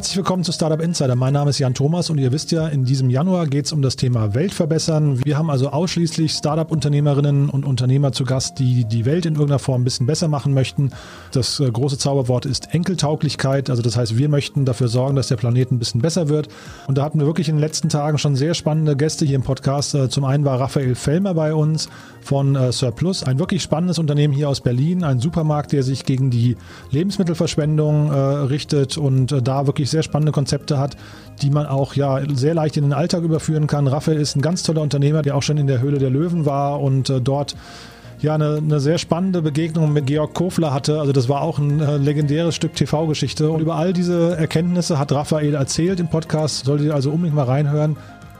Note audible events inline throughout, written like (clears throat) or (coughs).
Herzlich willkommen zu Startup Insider. Mein Name ist Jan Thomas und ihr wisst ja, in diesem Januar geht es um das Thema Welt verbessern. Wir haben also ausschließlich Startup-Unternehmerinnen und Unternehmer zu Gast, die die Welt in irgendeiner Form ein bisschen besser machen möchten. Das äh, große Zauberwort ist Enkeltauglichkeit. Also das heißt, wir möchten dafür sorgen, dass der Planet ein bisschen besser wird. Und da hatten wir wirklich in den letzten Tagen schon sehr spannende Gäste hier im Podcast. Äh, zum einen war Raphael Fellmer bei uns von äh, Surplus, ein wirklich spannendes Unternehmen hier aus Berlin, ein Supermarkt, der sich gegen die Lebensmittelverschwendung richtet und da wirklich sehr spannende Konzepte hat, die man auch ja sehr leicht in den Alltag überführen kann. Raphael ist ein ganz toller Unternehmer, der auch schon in der Höhle der Löwen war und äh, dort ja eine, eine, sehr spannende Begegnung mit Georg Kofler hatte. Also das war auch ein äh, legendäres Stück TV-Geschichte. Und über all diese Erkenntnisse hat Raphael erzählt im Podcast. Solltet ihr also unbedingt mal reinhören.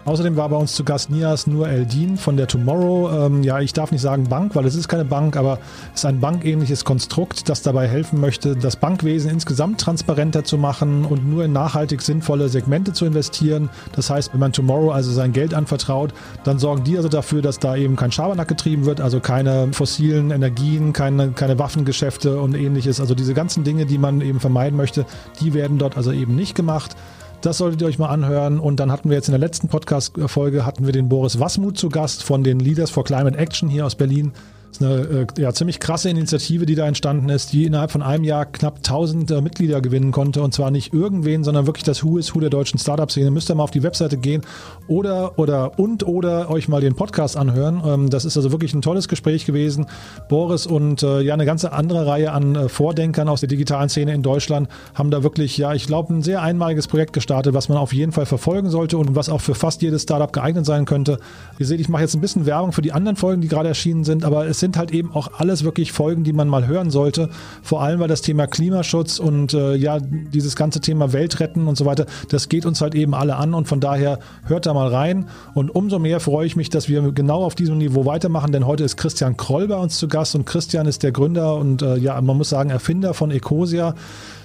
Außerdem war bei uns zu Gast Nias Nur Eldin von der Tomorrow. Ähm, ja, ich darf nicht sagen Bank, weil es ist keine Bank, aber es ist ein bankähnliches Konstrukt, das dabei helfen möchte, das Bankwesen insgesamt transparenter zu machen und nur in nachhaltig sinnvolle Segmente zu investieren. Das heißt, wenn man Tomorrow also sein Geld anvertraut, dann sorgen die also dafür, dass da eben kein Schabernack getrieben wird, also keine fossilen Energien, keine, keine Waffengeschäfte und ähnliches. Also diese ganzen Dinge, die man eben vermeiden möchte, die werden dort also eben nicht gemacht. Das solltet ihr euch mal anhören. Und dann hatten wir jetzt in der letzten Podcast-Folge hatten wir den Boris Wasmut zu Gast von den Leaders for Climate Action hier aus Berlin. Das ist eine äh, ja, ziemlich krasse Initiative, die da entstanden ist, die innerhalb von einem Jahr knapp 1000 äh, Mitglieder gewinnen konnte. Und zwar nicht irgendwen, sondern wirklich das Who is Who der deutschen Startup-Szene. Müsst ihr mal auf die Webseite gehen oder, oder und oder euch mal den Podcast anhören. Ähm, das ist also wirklich ein tolles Gespräch gewesen. Boris und äh, ja eine ganze andere Reihe an äh, Vordenkern aus der digitalen Szene in Deutschland haben da wirklich, ja, ich glaube, ein sehr einmaliges Projekt gestartet, was man auf jeden Fall verfolgen sollte und was auch für fast jedes Startup geeignet sein könnte. Ihr seht, ich mache jetzt ein bisschen Werbung für die anderen Folgen, die gerade erschienen sind, aber es sind halt eben auch alles wirklich Folgen, die man mal hören sollte. Vor allem, weil das Thema Klimaschutz und äh, ja, dieses ganze Thema Weltretten und so weiter, das geht uns halt eben alle an und von daher hört da mal rein. Und umso mehr freue ich mich, dass wir genau auf diesem Niveau weitermachen, denn heute ist Christian Kroll bei uns zu Gast und Christian ist der Gründer und äh, ja, man muss sagen, Erfinder von Ecosia.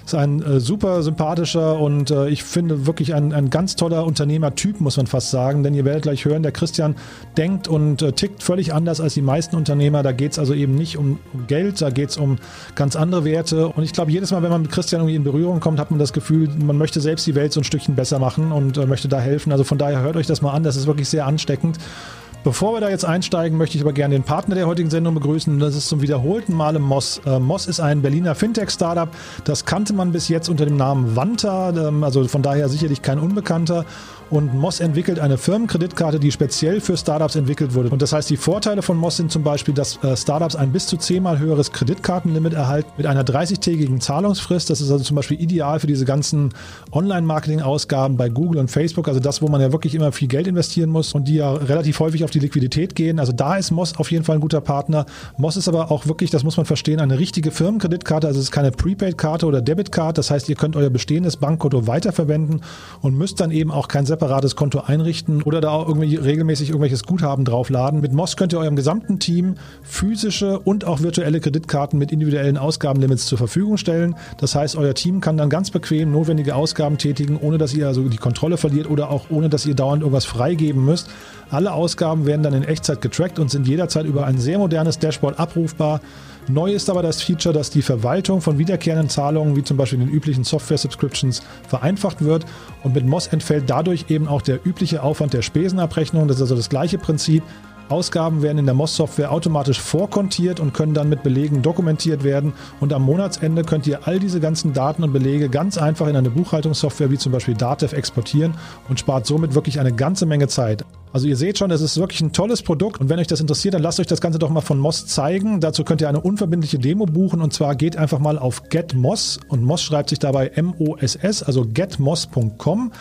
Ist ein äh, super sympathischer und äh, ich finde wirklich ein, ein ganz toller Unternehmertyp, muss man fast sagen. Denn ihr werdet gleich hören, der Christian denkt und äh, tickt völlig anders als die meisten Unternehmer. Da geht es also eben nicht um, Geld, da geht es um ganz andere Werte. Und ich glaube, jedes Mal, wenn man mit Christian irgendwie in Berührung kommt, hat man das Gefühl, man möchte selbst die Welt so ein Stückchen besser machen und äh, möchte da helfen. Also von daher hört euch das mal an, das ist wirklich sehr ansteckend. Bevor wir da jetzt einsteigen, möchte ich aber gerne den Partner der heutigen Sendung begrüßen. Das ist zum wiederholten Male Moss. Äh, Moss ist ein Berliner Fintech-Startup. Das kannte man bis jetzt unter dem Namen Vanta, ähm, also von daher sicherlich kein Unbekannter. Und Moss entwickelt eine Firmenkreditkarte, die speziell für Startups entwickelt wurde. Und das heißt, die Vorteile von Moss sind zum Beispiel, dass äh, Startups ein bis zu zehnmal höheres Kreditkartenlimit erhalten mit einer 30-tägigen Zahlungsfrist. Das ist also zum Beispiel ideal für diese ganzen Online-Marketing-Ausgaben bei Google und Facebook. Also das, wo man ja wirklich immer viel Geld investieren muss und die ja relativ häufig auf die Liquidität gehen. Also da ist Moss auf jeden Fall ein guter Partner. Moss ist aber auch wirklich, das muss man verstehen, eine richtige Firmenkreditkarte. Also es ist keine Prepaid-Karte oder Debit-Card. Das heißt, ihr könnt euer bestehendes Bankkonto weiterverwenden und müsst dann eben auch kein separates Konto einrichten oder da auch irgendwie regelmäßig irgendwelches Guthaben draufladen. Mit Moss könnt ihr eurem gesamten Team physische und auch virtuelle Kreditkarten mit individuellen Ausgabenlimits zur Verfügung stellen. Das heißt, euer Team kann dann ganz bequem notwendige Ausgaben tätigen, ohne dass ihr also die Kontrolle verliert oder auch ohne dass ihr dauernd irgendwas freigeben müsst. Alle Ausgaben werden dann in Echtzeit getrackt und sind jederzeit über ein sehr modernes Dashboard abrufbar. Neu ist aber das Feature, dass die Verwaltung von wiederkehrenden Zahlungen, wie zum Beispiel den üblichen Software-Subscriptions, vereinfacht wird. Und mit Moss entfällt dadurch eben auch der übliche Aufwand der Spesenabrechnung. Das ist also das gleiche Prinzip. Ausgaben werden in der Moss-Software automatisch vorkontiert und können dann mit Belegen dokumentiert werden. Und am Monatsende könnt ihr all diese ganzen Daten und Belege ganz einfach in eine Buchhaltungssoftware wie zum Beispiel Datev exportieren und spart somit wirklich eine ganze Menge Zeit. Also ihr seht schon, es ist wirklich ein tolles Produkt und wenn euch das interessiert, dann lasst euch das Ganze doch mal von Moss zeigen. Dazu könnt ihr eine unverbindliche Demo buchen und zwar geht einfach mal auf GetMoss und Moss schreibt sich dabei M-O-S-S, also getmoss.com.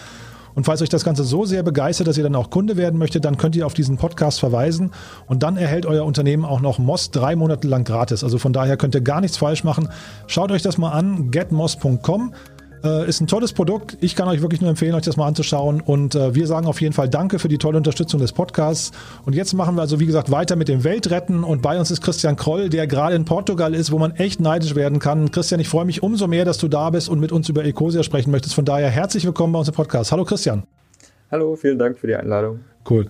Und falls euch das Ganze so sehr begeistert, dass ihr dann auch Kunde werden möchtet, dann könnt ihr auf diesen Podcast verweisen und dann erhält euer Unternehmen auch noch Moss drei Monate lang gratis. Also von daher könnt ihr gar nichts falsch machen. Schaut euch das mal an, getmoss.com. Äh, ist ein tolles Produkt. Ich kann euch wirklich nur empfehlen, euch das mal anzuschauen. Und äh, wir sagen auf jeden Fall Danke für die tolle Unterstützung des Podcasts. Und jetzt machen wir also, wie gesagt, weiter mit dem Weltretten. Und bei uns ist Christian Kroll, der gerade in Portugal ist, wo man echt neidisch werden kann. Christian, ich freue mich umso mehr, dass du da bist und mit uns über Ecosia sprechen möchtest. Von daher herzlich willkommen bei uns im Podcast. Hallo Christian. Hallo, vielen Dank für die Einladung. Cool.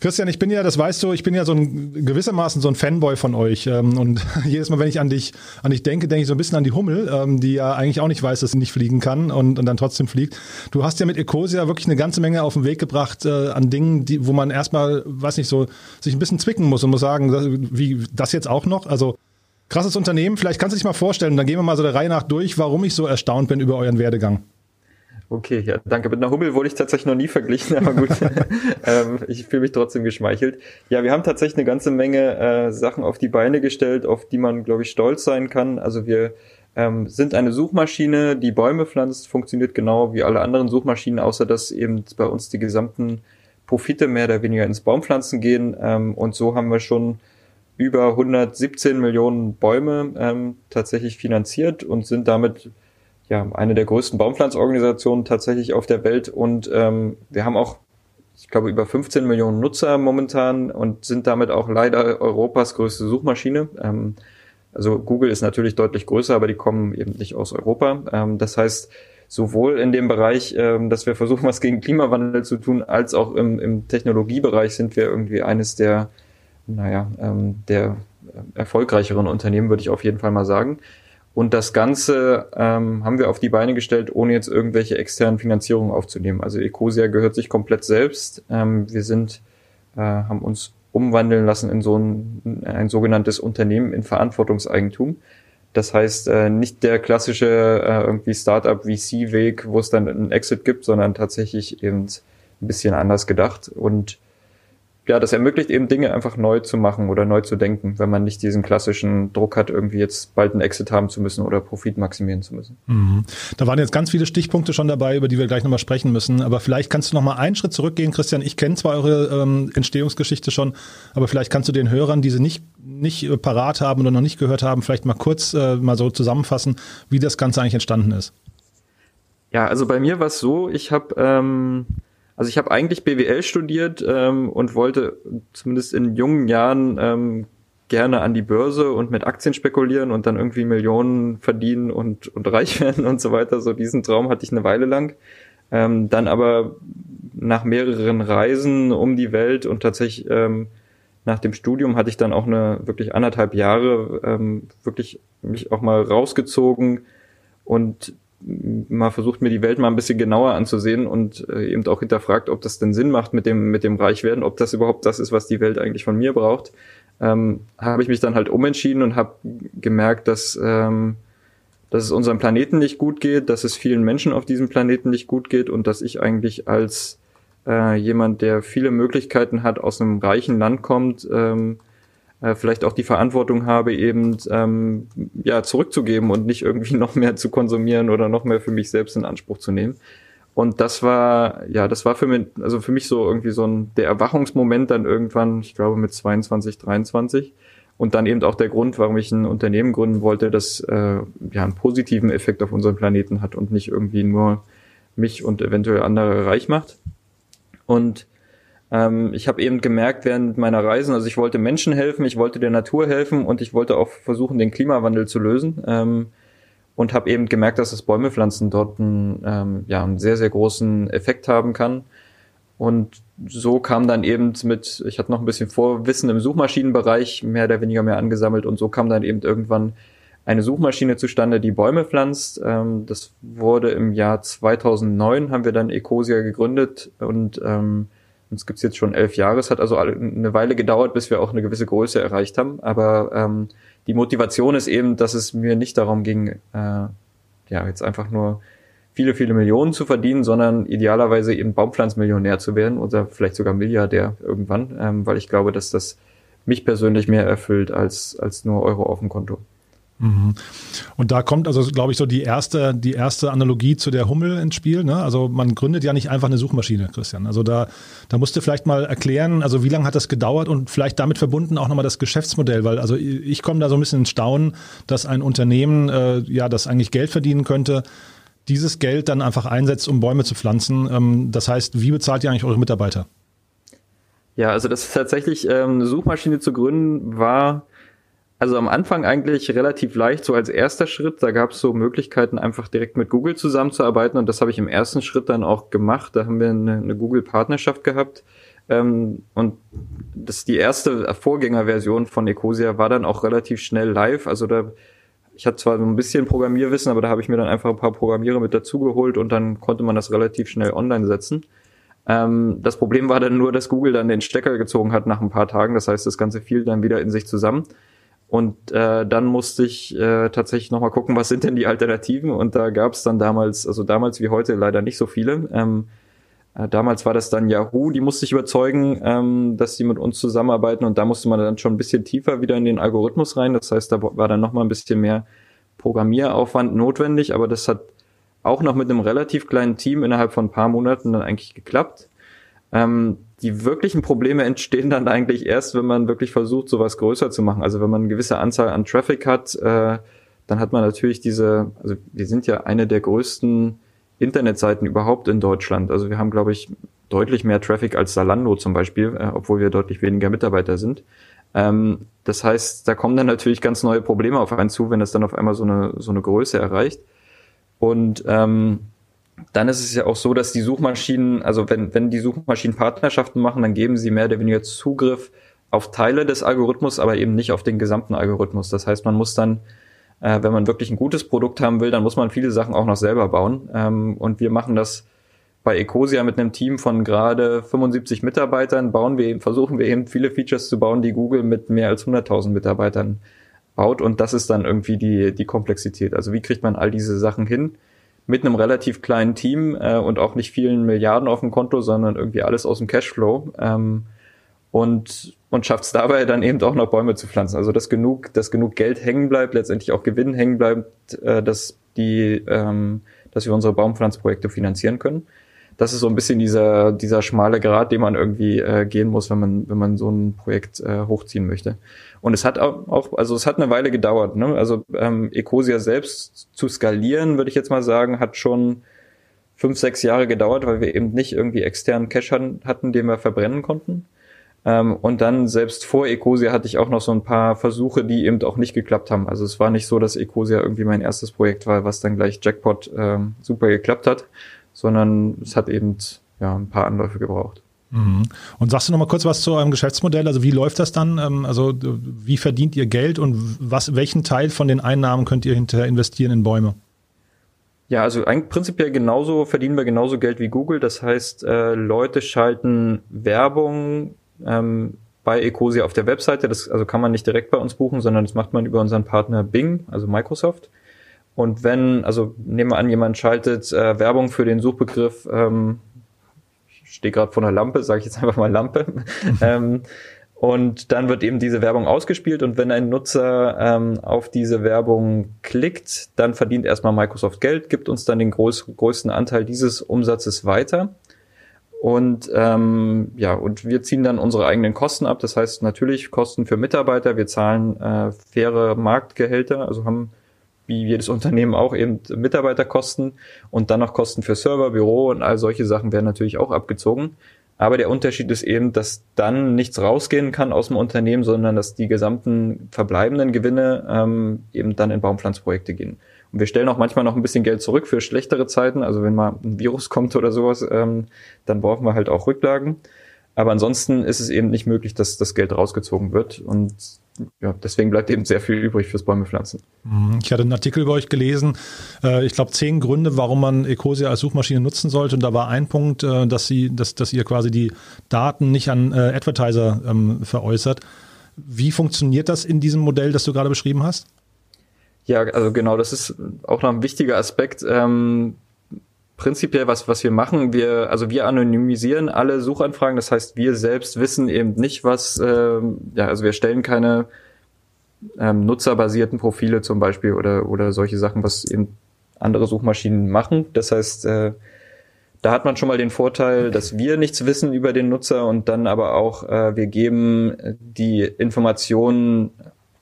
Christian, ich bin ja, das weißt du, ich bin ja so ein gewissermaßen so ein Fanboy von euch. Ähm, und (laughs) jedes Mal, wenn ich an dich, an dich denke, denke ich so ein bisschen an die Hummel, ähm, die ja eigentlich auch nicht weiß, dass sie nicht fliegen kann und, und dann trotzdem fliegt. Du hast ja mit Ecosia wirklich eine ganze Menge auf den Weg gebracht äh, an Dingen, die, wo man erstmal, weiß nicht, so sich ein bisschen zwicken muss und muss sagen, wie das jetzt auch noch. Also krasses Unternehmen. Vielleicht kannst du dich mal vorstellen, dann gehen wir mal so der Reihe nach durch, warum ich so erstaunt bin über euren Werdegang. Okay, ja, danke. Mit einer Hummel wurde ich tatsächlich noch nie verglichen, (laughs) aber gut. (laughs) ähm, ich fühle mich trotzdem geschmeichelt. Ja, wir haben tatsächlich eine ganze Menge äh, Sachen auf die Beine gestellt, auf die man, glaube ich, stolz sein kann. Also wir ähm, sind eine Suchmaschine, die Bäume pflanzt, funktioniert genau wie alle anderen Suchmaschinen, außer dass eben bei uns die gesamten Profite mehr oder weniger ins Baumpflanzen gehen. Ähm, und so haben wir schon über 117 Millionen Bäume ähm, tatsächlich finanziert und sind damit ja, eine der größten Baumpflanzorganisationen tatsächlich auf der Welt und ähm, wir haben auch, ich glaube, über 15 Millionen Nutzer momentan und sind damit auch leider Europas größte Suchmaschine. Ähm, also Google ist natürlich deutlich größer, aber die kommen eben nicht aus Europa. Ähm, das heißt, sowohl in dem Bereich, ähm, dass wir versuchen, was gegen Klimawandel zu tun, als auch im, im Technologiebereich sind wir irgendwie eines der, naja, ähm, der erfolgreicheren Unternehmen, würde ich auf jeden Fall mal sagen. Und das Ganze ähm, haben wir auf die Beine gestellt, ohne jetzt irgendwelche externen Finanzierungen aufzunehmen. Also Ecosia gehört sich komplett selbst. Ähm, wir sind, äh, haben uns umwandeln lassen in so ein, ein sogenanntes Unternehmen in Verantwortungseigentum. Das heißt, äh, nicht der klassische äh, irgendwie Startup VC-Weg, wo es dann einen Exit gibt, sondern tatsächlich eben ein bisschen anders gedacht. Und ja, das ermöglicht eben Dinge einfach neu zu machen oder neu zu denken, wenn man nicht diesen klassischen Druck hat, irgendwie jetzt bald einen Exit haben zu müssen oder Profit maximieren zu müssen. Mhm. Da waren jetzt ganz viele Stichpunkte schon dabei, über die wir gleich nochmal sprechen müssen. Aber vielleicht kannst du nochmal einen Schritt zurückgehen, Christian. Ich kenne zwar eure ähm, Entstehungsgeschichte schon, aber vielleicht kannst du den Hörern, die sie nicht, nicht äh, parat haben oder noch nicht gehört haben, vielleicht mal kurz äh, mal so zusammenfassen, wie das Ganze eigentlich entstanden ist. Ja, also bei mir war es so, ich habe ähm, also ich habe eigentlich BWL studiert ähm, und wollte zumindest in jungen Jahren ähm, gerne an die Börse und mit Aktien spekulieren und dann irgendwie Millionen verdienen und, und reich (laughs) werden und so weiter. So diesen Traum hatte ich eine Weile lang. Ähm, dann aber nach mehreren Reisen um die Welt und tatsächlich ähm, nach dem Studium hatte ich dann auch eine wirklich anderthalb Jahre ähm, wirklich mich auch mal rausgezogen und mal versucht, mir die Welt mal ein bisschen genauer anzusehen und äh, eben auch hinterfragt, ob das denn Sinn macht mit dem, mit dem Reichwerden, ob das überhaupt das ist, was die Welt eigentlich von mir braucht, ähm, habe ich mich dann halt umentschieden und habe gemerkt, dass, ähm, dass es unserem Planeten nicht gut geht, dass es vielen Menschen auf diesem Planeten nicht gut geht und dass ich eigentlich als äh, jemand, der viele Möglichkeiten hat, aus einem reichen Land kommt, ähm, äh, vielleicht auch die Verantwortung habe, eben ähm, ja zurückzugeben und nicht irgendwie (laughs) noch mehr zu konsumieren oder noch mehr für mich selbst in Anspruch zu nehmen. Und das war, ja, das war für mich, also für mich so irgendwie so ein, der Erwachungsmoment dann irgendwann, ich glaube mit 22, 23. Und dann eben auch der Grund, warum ich ein Unternehmen gründen wollte, das äh, ja einen positiven Effekt auf unseren Planeten hat und nicht irgendwie nur mich und eventuell andere reich macht. Und ähm, ich habe eben gemerkt während meiner Reisen, also ich wollte Menschen helfen, ich wollte der Natur helfen und ich wollte auch versuchen, den Klimawandel zu lösen. Ähm, und habe eben gemerkt, dass das Bäume pflanzen dort einen, ähm, ja, einen sehr, sehr großen Effekt haben kann. Und so kam dann eben mit, ich hatte noch ein bisschen Vorwissen im Suchmaschinenbereich mehr oder weniger mehr angesammelt und so kam dann eben irgendwann eine Suchmaschine zustande, die Bäume pflanzt. Ähm, das wurde im Jahr 2009, haben wir dann Ecosia gegründet und ähm, uns gibt's jetzt schon elf Jahre. Es hat also eine Weile gedauert, bis wir auch eine gewisse Größe erreicht haben. Aber ähm, die Motivation ist eben, dass es mir nicht darum ging, äh, ja, jetzt einfach nur viele, viele Millionen zu verdienen, sondern idealerweise eben Baumpflanzmillionär zu werden oder vielleicht sogar Milliardär irgendwann, ähm, weil ich glaube, dass das mich persönlich mehr erfüllt als, als nur Euro auf dem Konto. Und da kommt also, glaube ich, so die erste, die erste Analogie zu der Hummel ins Spiel. Ne? Also man gründet ja nicht einfach eine Suchmaschine, Christian. Also da, da musst du vielleicht mal erklären, also wie lange hat das gedauert und vielleicht damit verbunden auch nochmal das Geschäftsmodell, weil also ich komme da so ein bisschen ins Staunen, dass ein Unternehmen, äh, ja, das eigentlich Geld verdienen könnte, dieses Geld dann einfach einsetzt, um Bäume zu pflanzen. Ähm, das heißt, wie bezahlt ihr eigentlich eure Mitarbeiter? Ja, also das ist tatsächlich ähm, eine Suchmaschine zu gründen war also am Anfang eigentlich relativ leicht, so als erster Schritt. Da gab es so Möglichkeiten, einfach direkt mit Google zusammenzuarbeiten und das habe ich im ersten Schritt dann auch gemacht. Da haben wir eine, eine Google-Partnerschaft gehabt. Ähm, und das die erste Vorgängerversion von Ecosia war dann auch relativ schnell live. Also da, ich hatte zwar so ein bisschen Programmierwissen, aber da habe ich mir dann einfach ein paar Programmierer mit dazugeholt und dann konnte man das relativ schnell online setzen. Ähm, das Problem war dann nur, dass Google dann den Stecker gezogen hat nach ein paar Tagen. Das heißt, das Ganze fiel dann wieder in sich zusammen. Und äh, dann musste ich äh, tatsächlich nochmal gucken, was sind denn die Alternativen. Und da gab es dann damals, also damals wie heute leider nicht so viele. Ähm, äh, damals war das dann Yahoo, die musste ich überzeugen, ähm, dass sie mit uns zusammenarbeiten und da musste man dann schon ein bisschen tiefer wieder in den Algorithmus rein. Das heißt, da war dann nochmal ein bisschen mehr Programmieraufwand notwendig, aber das hat auch noch mit einem relativ kleinen Team innerhalb von ein paar Monaten dann eigentlich geklappt. Ähm, die wirklichen Probleme entstehen dann eigentlich erst, wenn man wirklich versucht, sowas größer zu machen. Also wenn man eine gewisse Anzahl an Traffic hat, äh, dann hat man natürlich diese, also wir sind ja eine der größten Internetseiten überhaupt in Deutschland. Also wir haben, glaube ich, deutlich mehr Traffic als Salando zum Beispiel, äh, obwohl wir deutlich weniger Mitarbeiter sind. Ähm, das heißt, da kommen dann natürlich ganz neue Probleme auf einen zu, wenn es dann auf einmal so eine, so eine Größe erreicht. Und ähm, dann ist es ja auch so, dass die Suchmaschinen, also wenn, wenn die Suchmaschinen Partnerschaften machen, dann geben sie mehr oder weniger Zugriff auf Teile des Algorithmus, aber eben nicht auf den gesamten Algorithmus. Das heißt, man muss dann äh, wenn man wirklich ein gutes Produkt haben will, dann muss man viele Sachen auch noch selber bauen. Ähm, und wir machen das bei Ecosia mit einem Team von gerade 75 Mitarbeitern, bauen wir eben, versuchen wir eben viele Features zu bauen, die Google mit mehr als 100.000 Mitarbeitern baut. Und das ist dann irgendwie die, die Komplexität. Also wie kriegt man all diese Sachen hin? Mit einem relativ kleinen Team äh, und auch nicht vielen Milliarden auf dem Konto, sondern irgendwie alles aus dem Cashflow. Ähm, und und schafft es dabei dann eben auch noch Bäume zu pflanzen. Also dass genug, dass genug Geld hängen bleibt, letztendlich auch Gewinn hängen bleibt, äh, dass die, ähm, dass wir unsere Baumpflanzprojekte finanzieren können. Das ist so ein bisschen dieser, dieser schmale Grad, den man irgendwie äh, gehen muss, wenn man, wenn man so ein Projekt äh, hochziehen möchte. Und es hat auch, also es hat eine Weile gedauert. Ne? Also ähm, Ecosia selbst zu skalieren, würde ich jetzt mal sagen, hat schon fünf, sechs Jahre gedauert, weil wir eben nicht irgendwie externen Cash hatten, den wir verbrennen konnten. Ähm, und dann selbst vor Ecosia hatte ich auch noch so ein paar Versuche, die eben auch nicht geklappt haben. Also es war nicht so, dass Ecosia irgendwie mein erstes Projekt war, was dann gleich Jackpot ähm, super geklappt hat, sondern es hat eben ja ein paar Anläufe gebraucht. Mhm. Und sagst du noch mal kurz was zu eurem Geschäftsmodell? Also wie läuft das dann? Ähm, also wie verdient ihr Geld und was, welchen Teil von den Einnahmen könnt ihr hinterher investieren in Bäume? Ja, also eigentlich prinzipiell genauso verdienen wir genauso Geld wie Google. Das heißt, äh, Leute schalten Werbung ähm, bei Ecosia auf der Webseite. Das also kann man nicht direkt bei uns buchen, sondern das macht man über unseren Partner Bing, also Microsoft. Und wenn, also nehmen wir an, jemand schaltet äh, Werbung für den Suchbegriff, ähm, ich stehe gerade vor einer Lampe, sage ich jetzt einfach mal Lampe, (laughs) ähm, und dann wird eben diese Werbung ausgespielt und wenn ein Nutzer ähm, auf diese Werbung klickt, dann verdient erstmal Microsoft Geld, gibt uns dann den groß, größten Anteil dieses Umsatzes weiter. Und ähm, ja, und wir ziehen dann unsere eigenen Kosten ab. Das heißt natürlich Kosten für Mitarbeiter. Wir zahlen äh, faire Marktgehälter, also haben wie jedes Unternehmen auch eben Mitarbeiterkosten und dann noch Kosten für Server, Büro und all solche Sachen werden natürlich auch abgezogen. Aber der Unterschied ist eben, dass dann nichts rausgehen kann aus dem Unternehmen, sondern dass die gesamten verbleibenden Gewinne ähm, eben dann in Baumpflanzprojekte gehen. Und wir stellen auch manchmal noch ein bisschen Geld zurück für schlechtere Zeiten. Also wenn mal ein Virus kommt oder sowas, ähm, dann brauchen wir halt auch Rücklagen. Aber ansonsten ist es eben nicht möglich, dass das Geld rausgezogen wird. Und ja, deswegen bleibt eben sehr viel übrig fürs Bäume pflanzen. Mhm. Ich hatte einen Artikel über euch gelesen, äh, ich glaube zehn Gründe, warum man Ecosia als Suchmaschine nutzen sollte. Und da war ein Punkt, äh, dass sie, dass, dass ihr quasi die Daten nicht an äh, Advertiser ähm, veräußert. Wie funktioniert das in diesem Modell, das du gerade beschrieben hast? Ja, also genau, das ist auch noch ein wichtiger Aspekt. Ähm, prinzipiell, was, was wir machen, wir, also wir anonymisieren alle Suchanfragen, das heißt, wir selbst wissen eben nicht, was, ähm, ja, also wir stellen keine ähm, nutzerbasierten Profile zum Beispiel oder, oder solche Sachen, was eben andere Suchmaschinen machen. Das heißt, äh, da hat man schon mal den Vorteil, dass wir nichts wissen über den Nutzer und dann aber auch, äh, wir geben die Informationen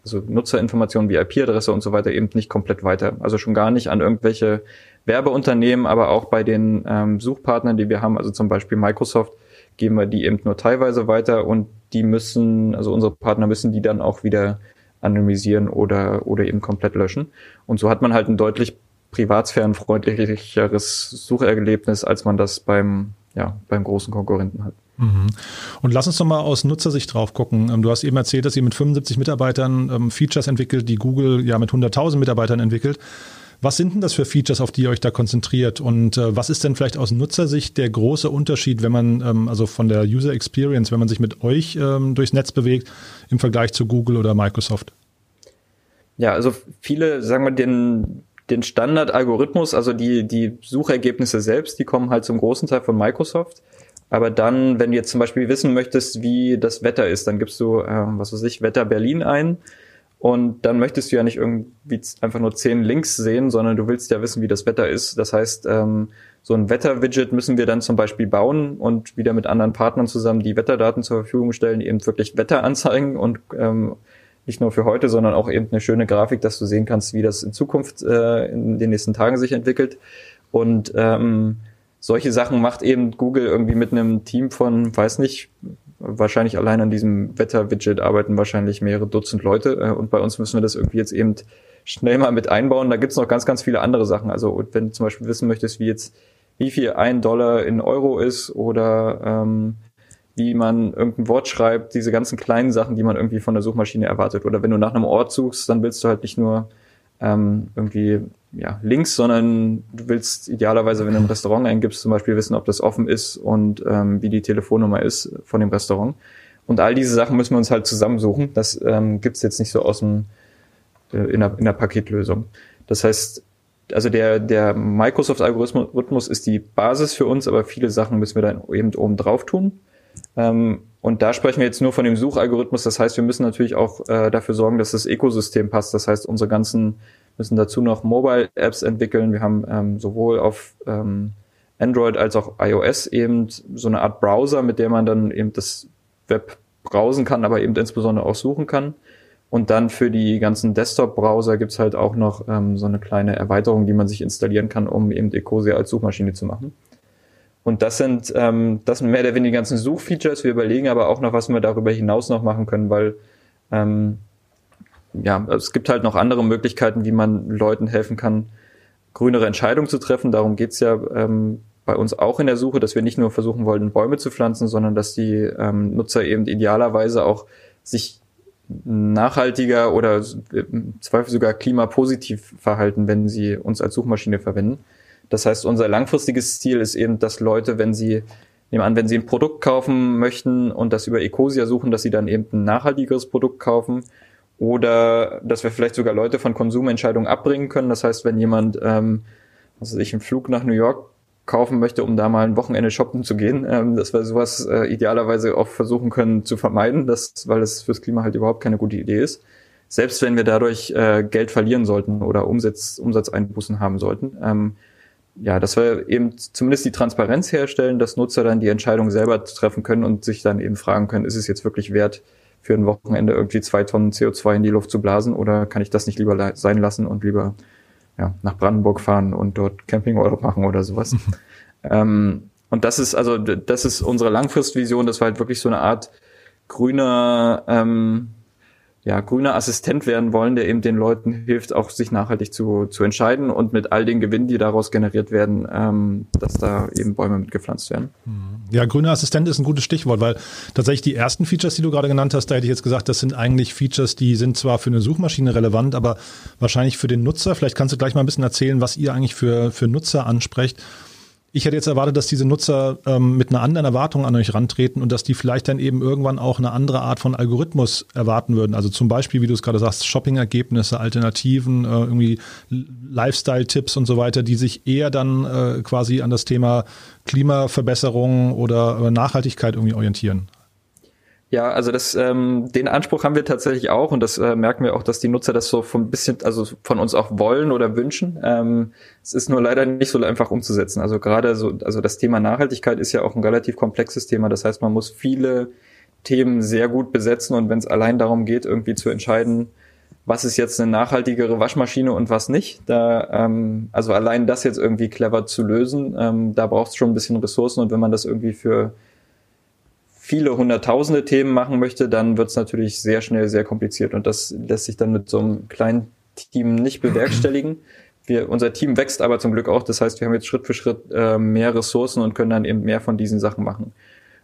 also Nutzerinformationen wie IP-Adresse und so weiter eben nicht komplett weiter. Also schon gar nicht an irgendwelche Werbeunternehmen, aber auch bei den ähm, Suchpartnern, die wir haben, also zum Beispiel Microsoft, geben wir die eben nur teilweise weiter und die müssen, also unsere Partner müssen die dann auch wieder anonymisieren oder, oder eben komplett löschen. Und so hat man halt ein deutlich privatsphärenfreundlicheres Sucherlebnis, als man das beim, ja, beim großen Konkurrenten hat. Mhm. Und lass uns doch mal aus Nutzersicht drauf gucken. Ähm, du hast eben erzählt, dass ihr mit 75 Mitarbeitern ähm, Features entwickelt, die Google ja mit 100.000 Mitarbeitern entwickelt. Was sind denn das für Features, auf die ihr euch da konzentriert? Und äh, was ist denn vielleicht aus Nutzersicht der große Unterschied, wenn man, ähm, also von der User Experience, wenn man sich mit euch ähm, durchs Netz bewegt, im Vergleich zu Google oder Microsoft? Ja, also viele, sagen wir, den, den Standardalgorithmus, also die, die Suchergebnisse selbst, die kommen halt zum großen Teil von Microsoft. Aber dann, wenn du jetzt zum Beispiel wissen möchtest, wie das Wetter ist, dann gibst du, äh, was weiß ich, Wetter Berlin ein und dann möchtest du ja nicht irgendwie einfach nur zehn Links sehen, sondern du willst ja wissen, wie das Wetter ist. Das heißt, ähm, so ein Wetter-Widget müssen wir dann zum Beispiel bauen und wieder mit anderen Partnern zusammen die Wetterdaten zur Verfügung stellen, eben wirklich Wetter anzeigen und ähm, nicht nur für heute, sondern auch eben eine schöne Grafik, dass du sehen kannst, wie das in Zukunft äh, in den nächsten Tagen sich entwickelt. Und ähm, solche Sachen macht eben Google irgendwie mit einem Team von, weiß nicht, wahrscheinlich allein an diesem Wetter-Widget arbeiten wahrscheinlich mehrere Dutzend Leute äh, und bei uns müssen wir das irgendwie jetzt eben schnell mal mit einbauen. Da gibt's noch ganz, ganz viele andere Sachen. Also wenn du zum Beispiel wissen möchtest, wie jetzt wie viel ein Dollar in Euro ist oder ähm, wie man irgendein Wort schreibt, diese ganzen kleinen Sachen, die man irgendwie von der Suchmaschine erwartet. Oder wenn du nach einem Ort suchst, dann willst du halt nicht nur ähm, irgendwie ja, Links, sondern du willst idealerweise, wenn du ein Restaurant eingibst, zum Beispiel wissen, ob das offen ist und ähm, wie die Telefonnummer ist von dem Restaurant. Und all diese Sachen müssen wir uns halt zusammensuchen. Das ähm, gibt jetzt nicht so aus dem äh, in, der, in der Paketlösung. Das heißt, also der, der Microsoft-Algorithmus ist die Basis für uns, aber viele Sachen müssen wir dann eben oben drauf tun. Ähm, und da sprechen wir jetzt nur von dem Suchalgorithmus. Das heißt, wir müssen natürlich auch äh, dafür sorgen, dass das Ökosystem passt. Das heißt, unsere ganzen müssen dazu noch Mobile-Apps entwickeln. Wir haben ähm, sowohl auf ähm, Android als auch iOS eben so eine Art Browser, mit der man dann eben das Web browsen kann, aber eben insbesondere auch suchen kann. Und dann für die ganzen Desktop-Browser gibt's halt auch noch ähm, so eine kleine Erweiterung, die man sich installieren kann, um eben Ecosia als Suchmaschine zu machen. Und das sind, ähm, das sind mehr oder weniger die ganzen Suchfeatures. Wir überlegen aber auch noch, was wir darüber hinaus noch machen können, weil ähm, ja, es gibt halt noch andere Möglichkeiten, wie man Leuten helfen kann, grünere Entscheidungen zu treffen. Darum geht's ja ähm, bei uns auch in der Suche, dass wir nicht nur versuchen wollten, Bäume zu pflanzen, sondern dass die ähm, Nutzer eben idealerweise auch sich nachhaltiger oder im Zweifel sogar klimapositiv verhalten, wenn sie uns als Suchmaschine verwenden. Das heißt, unser langfristiges Ziel ist eben, dass Leute, wenn sie, nehmen an, wenn sie ein Produkt kaufen möchten und das über Ecosia suchen, dass sie dann eben ein nachhaltigeres Produkt kaufen oder dass wir vielleicht sogar Leute von Konsumentscheidungen abbringen können. Das heißt, wenn jemand, ähm, also ich einen Flug nach New York kaufen möchte, um da mal ein Wochenende shoppen zu gehen, ähm, dass wir sowas äh, idealerweise auch versuchen können zu vermeiden, dass, weil es fürs Klima halt überhaupt keine gute Idee ist. Selbst wenn wir dadurch äh, Geld verlieren sollten oder Umsatz, Umsatzeinbußen haben sollten. Ähm, ja, dass wir eben zumindest die Transparenz herstellen, dass Nutzer dann die Entscheidung selber treffen können und sich dann eben fragen können, ist es jetzt wirklich wert, für ein Wochenende irgendwie zwei Tonnen CO2 in die Luft zu blasen oder kann ich das nicht lieber sein lassen und lieber ja, nach Brandenburg fahren und dort Campingurlaub machen oder sowas. (laughs) ähm, und das ist also das ist unsere Langfristvision, dass wir halt wirklich so eine Art grüner ähm, ja, grüner Assistent werden wollen, der eben den Leuten hilft, auch sich nachhaltig zu, zu entscheiden und mit all den Gewinnen, die daraus generiert werden, ähm, dass da eben Bäume mitgepflanzt werden. Hm. Ja, grüner Assistent ist ein gutes Stichwort, weil tatsächlich die ersten Features, die du gerade genannt hast, da hätte ich jetzt gesagt, das sind eigentlich Features, die sind zwar für eine Suchmaschine relevant, aber wahrscheinlich für den Nutzer. Vielleicht kannst du gleich mal ein bisschen erzählen, was ihr eigentlich für, für Nutzer ansprecht. Ich hätte jetzt erwartet, dass diese Nutzer ähm, mit einer anderen Erwartung an euch rantreten und dass die vielleicht dann eben irgendwann auch eine andere Art von Algorithmus erwarten würden. Also zum Beispiel, wie du es gerade sagst, Shopping-Ergebnisse, Alternativen, äh, irgendwie Lifestyle-Tipps und so weiter, die sich eher dann äh, quasi an das Thema Klimaverbesserung oder äh, Nachhaltigkeit irgendwie orientieren. Ja, also das, ähm, den Anspruch haben wir tatsächlich auch und das äh, merken wir auch, dass die Nutzer das so von bisschen, also von uns auch wollen oder wünschen. Ähm, es ist nur leider nicht so einfach umzusetzen. Also gerade so, also das Thema Nachhaltigkeit ist ja auch ein relativ komplexes Thema. Das heißt, man muss viele Themen sehr gut besetzen und wenn es allein darum geht, irgendwie zu entscheiden, was ist jetzt eine nachhaltigere Waschmaschine und was nicht, da ähm, also allein das jetzt irgendwie clever zu lösen, ähm, da braucht es schon ein bisschen Ressourcen und wenn man das irgendwie für viele hunderttausende Themen machen möchte, dann wird es natürlich sehr schnell sehr kompliziert und das lässt sich dann mit so einem kleinen Team nicht bewerkstelligen. Wir, unser Team wächst aber zum Glück auch, das heißt, wir haben jetzt Schritt für Schritt äh, mehr Ressourcen und können dann eben mehr von diesen Sachen machen.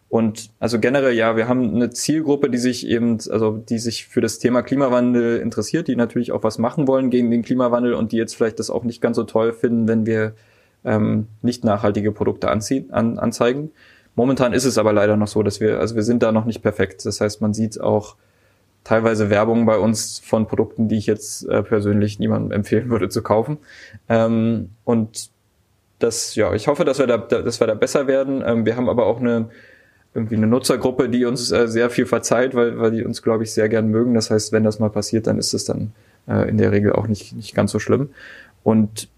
Und also generell, ja, wir haben eine Zielgruppe, die sich eben, also die sich für das Thema Klimawandel interessiert, die natürlich auch was machen wollen gegen den Klimawandel und die jetzt vielleicht das auch nicht ganz so toll finden, wenn wir ähm, nicht nachhaltige Produkte anziehen, an, anzeigen. Momentan ist es aber leider noch so, dass wir, also wir sind da noch nicht perfekt. Das heißt, man sieht auch teilweise Werbung bei uns von Produkten, die ich jetzt äh, persönlich niemandem (laughs) empfehlen würde zu kaufen. Ähm, und das, ja, ich hoffe, dass wir da, dass wir da besser werden. Ähm, wir haben aber auch eine irgendwie eine Nutzergruppe, die uns äh, sehr viel verzeiht, weil, weil die uns, glaube ich, sehr gern mögen. Das heißt, wenn das mal passiert, dann ist es dann äh, in der Regel auch nicht, nicht ganz so schlimm. Und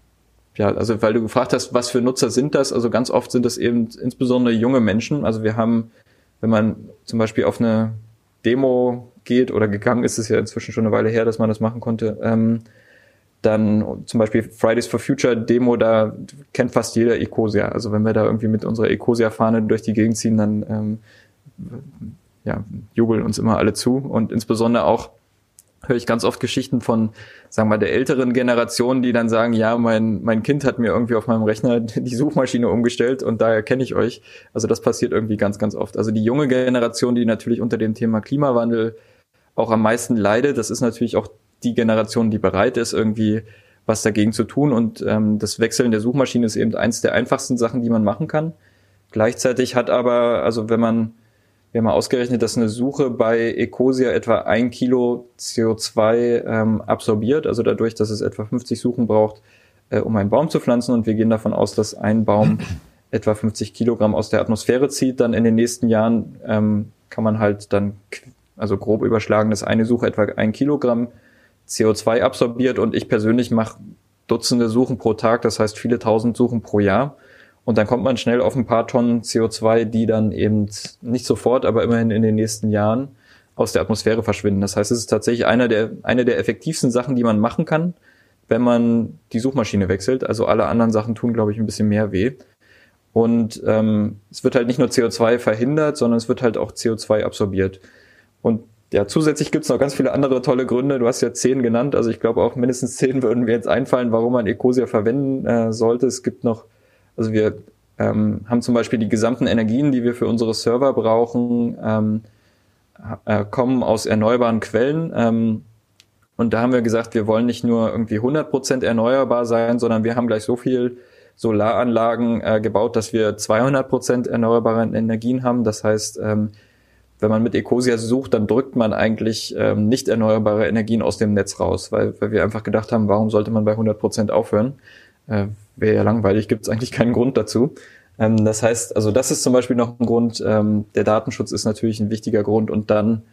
ja, also weil du gefragt hast, was für Nutzer sind das? Also ganz oft sind das eben insbesondere junge Menschen. Also wir haben, wenn man zum Beispiel auf eine Demo geht oder gegangen ist, ist ja inzwischen schon eine Weile her, dass man das machen konnte, ähm, dann zum Beispiel Fridays for Future Demo, da kennt fast jeder Ecosia. Also wenn wir da irgendwie mit unserer Ecosia-Fahne durch die Gegend ziehen, dann ähm, ja, jubeln uns immer alle zu. Und insbesondere auch höre ich ganz oft Geschichten von, sagen wir, der älteren Generation, die dann sagen, ja, mein, mein Kind hat mir irgendwie auf meinem Rechner (laughs) die Suchmaschine umgestellt und daher kenne ich euch. Also das passiert irgendwie ganz, ganz oft. Also die junge Generation, die natürlich unter dem Thema Klimawandel auch am meisten leidet, das ist natürlich auch die Generation, die bereit ist, irgendwie was dagegen zu tun. Und ähm, das Wechseln der Suchmaschine ist eben eins der einfachsten Sachen, die man machen kann. Gleichzeitig hat aber, also wenn man, wir haben mal ausgerechnet, dass eine Suche bei Ecosia etwa ein Kilo CO2 ähm, absorbiert, also dadurch, dass es etwa 50 Suchen braucht, äh, um einen Baum zu pflanzen. Und wir gehen davon aus, dass ein Baum (clears throat) etwa 50 Kilogramm aus der Atmosphäre zieht. Dann in den nächsten Jahren ähm, kann man halt dann, also grob überschlagen, dass eine Suche etwa ein Kilogramm CO2 absorbiert und ich persönlich mache Dutzende Suchen pro Tag, das heißt viele tausend Suchen pro Jahr. Und dann kommt man schnell auf ein paar Tonnen CO2, die dann eben nicht sofort, aber immerhin in den nächsten Jahren aus der Atmosphäre verschwinden. Das heißt, es ist tatsächlich einer der, eine der effektivsten Sachen, die man machen kann, wenn man die Suchmaschine wechselt. Also alle anderen Sachen tun, glaube ich, ein bisschen mehr weh. Und ähm, es wird halt nicht nur CO2 verhindert, sondern es wird halt auch CO2 absorbiert. Und ja, zusätzlich gibt's noch ganz viele andere tolle Gründe. Du hast ja zehn genannt, also ich glaube auch mindestens zehn (laughs) würden mir jetzt einfallen, warum man Ecosia verwenden äh, sollte. Es gibt noch, also wir ähm, haben zum Beispiel die gesamten Energien, die wir für unsere Server brauchen, ähm, äh, kommen aus erneuerbaren Quellen. Ähm, und da haben wir gesagt, wir wollen nicht nur irgendwie 100% erneuerbar sein, sondern wir haben gleich so viel Solaranlagen äh, gebaut, dass wir 200% erneuerbare Energien haben. Das heißt, ähm, wenn man mit Ecosia sucht, dann drückt man eigentlich ähm, nicht erneuerbare Energien aus dem Netz raus, weil, weil wir einfach gedacht haben, warum sollte man bei 100 Prozent aufhören? Äh, Wäre ja langweilig, gibt es eigentlich keinen Grund dazu. Ähm, das heißt, also das ist zum Beispiel noch ein Grund. Ähm, der Datenschutz ist natürlich ein wichtiger Grund und dann,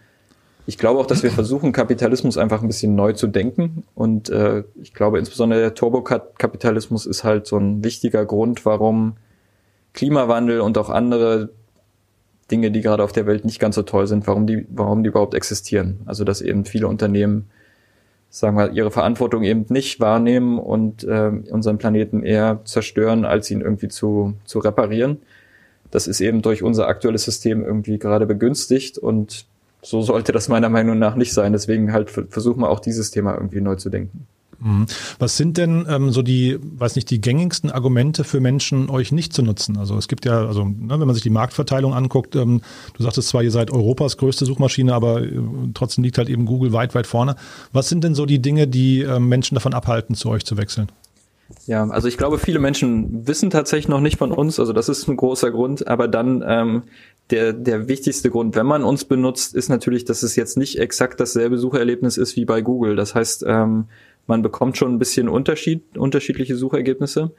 ich glaube auch, dass wir versuchen, Kapitalismus einfach ein bisschen neu zu denken und äh, ich glaube insbesondere der Turbokapitalismus ist halt so ein wichtiger Grund, warum Klimawandel und auch andere Dinge, die gerade auf der Welt nicht ganz so toll sind, warum die, warum die überhaupt existieren. Also dass eben viele Unternehmen, sagen wir, ihre Verantwortung eben nicht wahrnehmen und äh, unseren Planeten eher zerstören, als ihn irgendwie zu, zu reparieren. Das ist eben durch unser aktuelles System irgendwie gerade begünstigt und so sollte das meiner Meinung nach nicht sein. Deswegen halt versuchen wir auch dieses Thema irgendwie neu zu denken. Mhm. Was sind denn ähm, so die, weiß nicht, die gängigsten Argumente für Menschen, euch nicht zu nutzen? Also es gibt ja, also ne, wenn man sich die Marktverteilung anguckt, ähm, du sagtest zwar, ihr seid Europas größte Suchmaschine, aber äh, trotzdem liegt halt eben Google weit, weit vorne. Was sind denn so die Dinge, die äh, Menschen davon abhalten, zu euch zu wechseln? Ja, also ich glaube, viele Menschen wissen tatsächlich noch nicht von uns, also das ist ein großer Grund, aber dann ähm, der, der wichtigste Grund, wenn man uns benutzt, ist natürlich, dass es jetzt nicht exakt dasselbe Sucherlebnis ist wie bei Google. Das heißt, ähm, man bekommt schon ein bisschen Unterschied, unterschiedliche Suchergebnisse.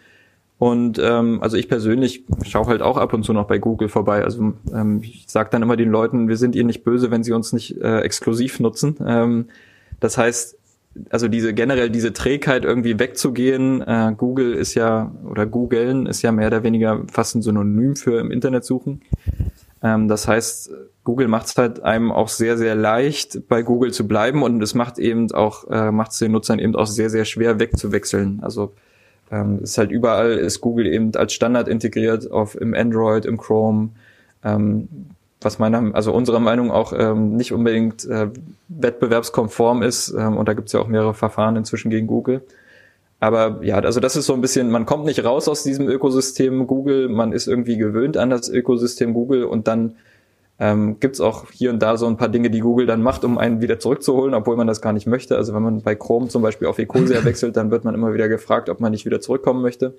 Und ähm, also ich persönlich schaue halt auch ab und zu noch bei Google vorbei. Also ähm, ich sage dann immer den Leuten, wir sind ihnen nicht böse, wenn sie uns nicht äh, exklusiv nutzen. Ähm, das heißt, also diese generell diese Trägheit irgendwie wegzugehen. Äh, Google ist ja oder Googlen ist ja mehr oder weniger fast ein Synonym für im Internet suchen. Ähm, das heißt, Google macht es halt einem auch sehr, sehr leicht, bei Google zu bleiben und es macht eben auch, äh, macht es den Nutzern eben auch sehr, sehr schwer wegzuwechseln. Also ähm, ist halt überall ist Google eben als Standard integriert auf im Android, im Chrome, ähm, was meiner, also unserer Meinung auch ähm, nicht unbedingt äh, wettbewerbskonform ist. Ähm, und da gibt's ja auch mehrere Verfahren inzwischen gegen Google. Aber ja, also das ist so ein bisschen, man kommt nicht raus aus diesem Ökosystem Google, man ist irgendwie gewöhnt an das Ökosystem Google und dann ähm, gibt es auch hier und da so ein paar Dinge, die Google dann macht, um einen wieder zurückzuholen, obwohl man das gar nicht möchte. Also wenn man bei Chrome zum Beispiel auf Ecosia (laughs) wechselt, dann wird man immer wieder gefragt, ob man nicht wieder zurückkommen möchte,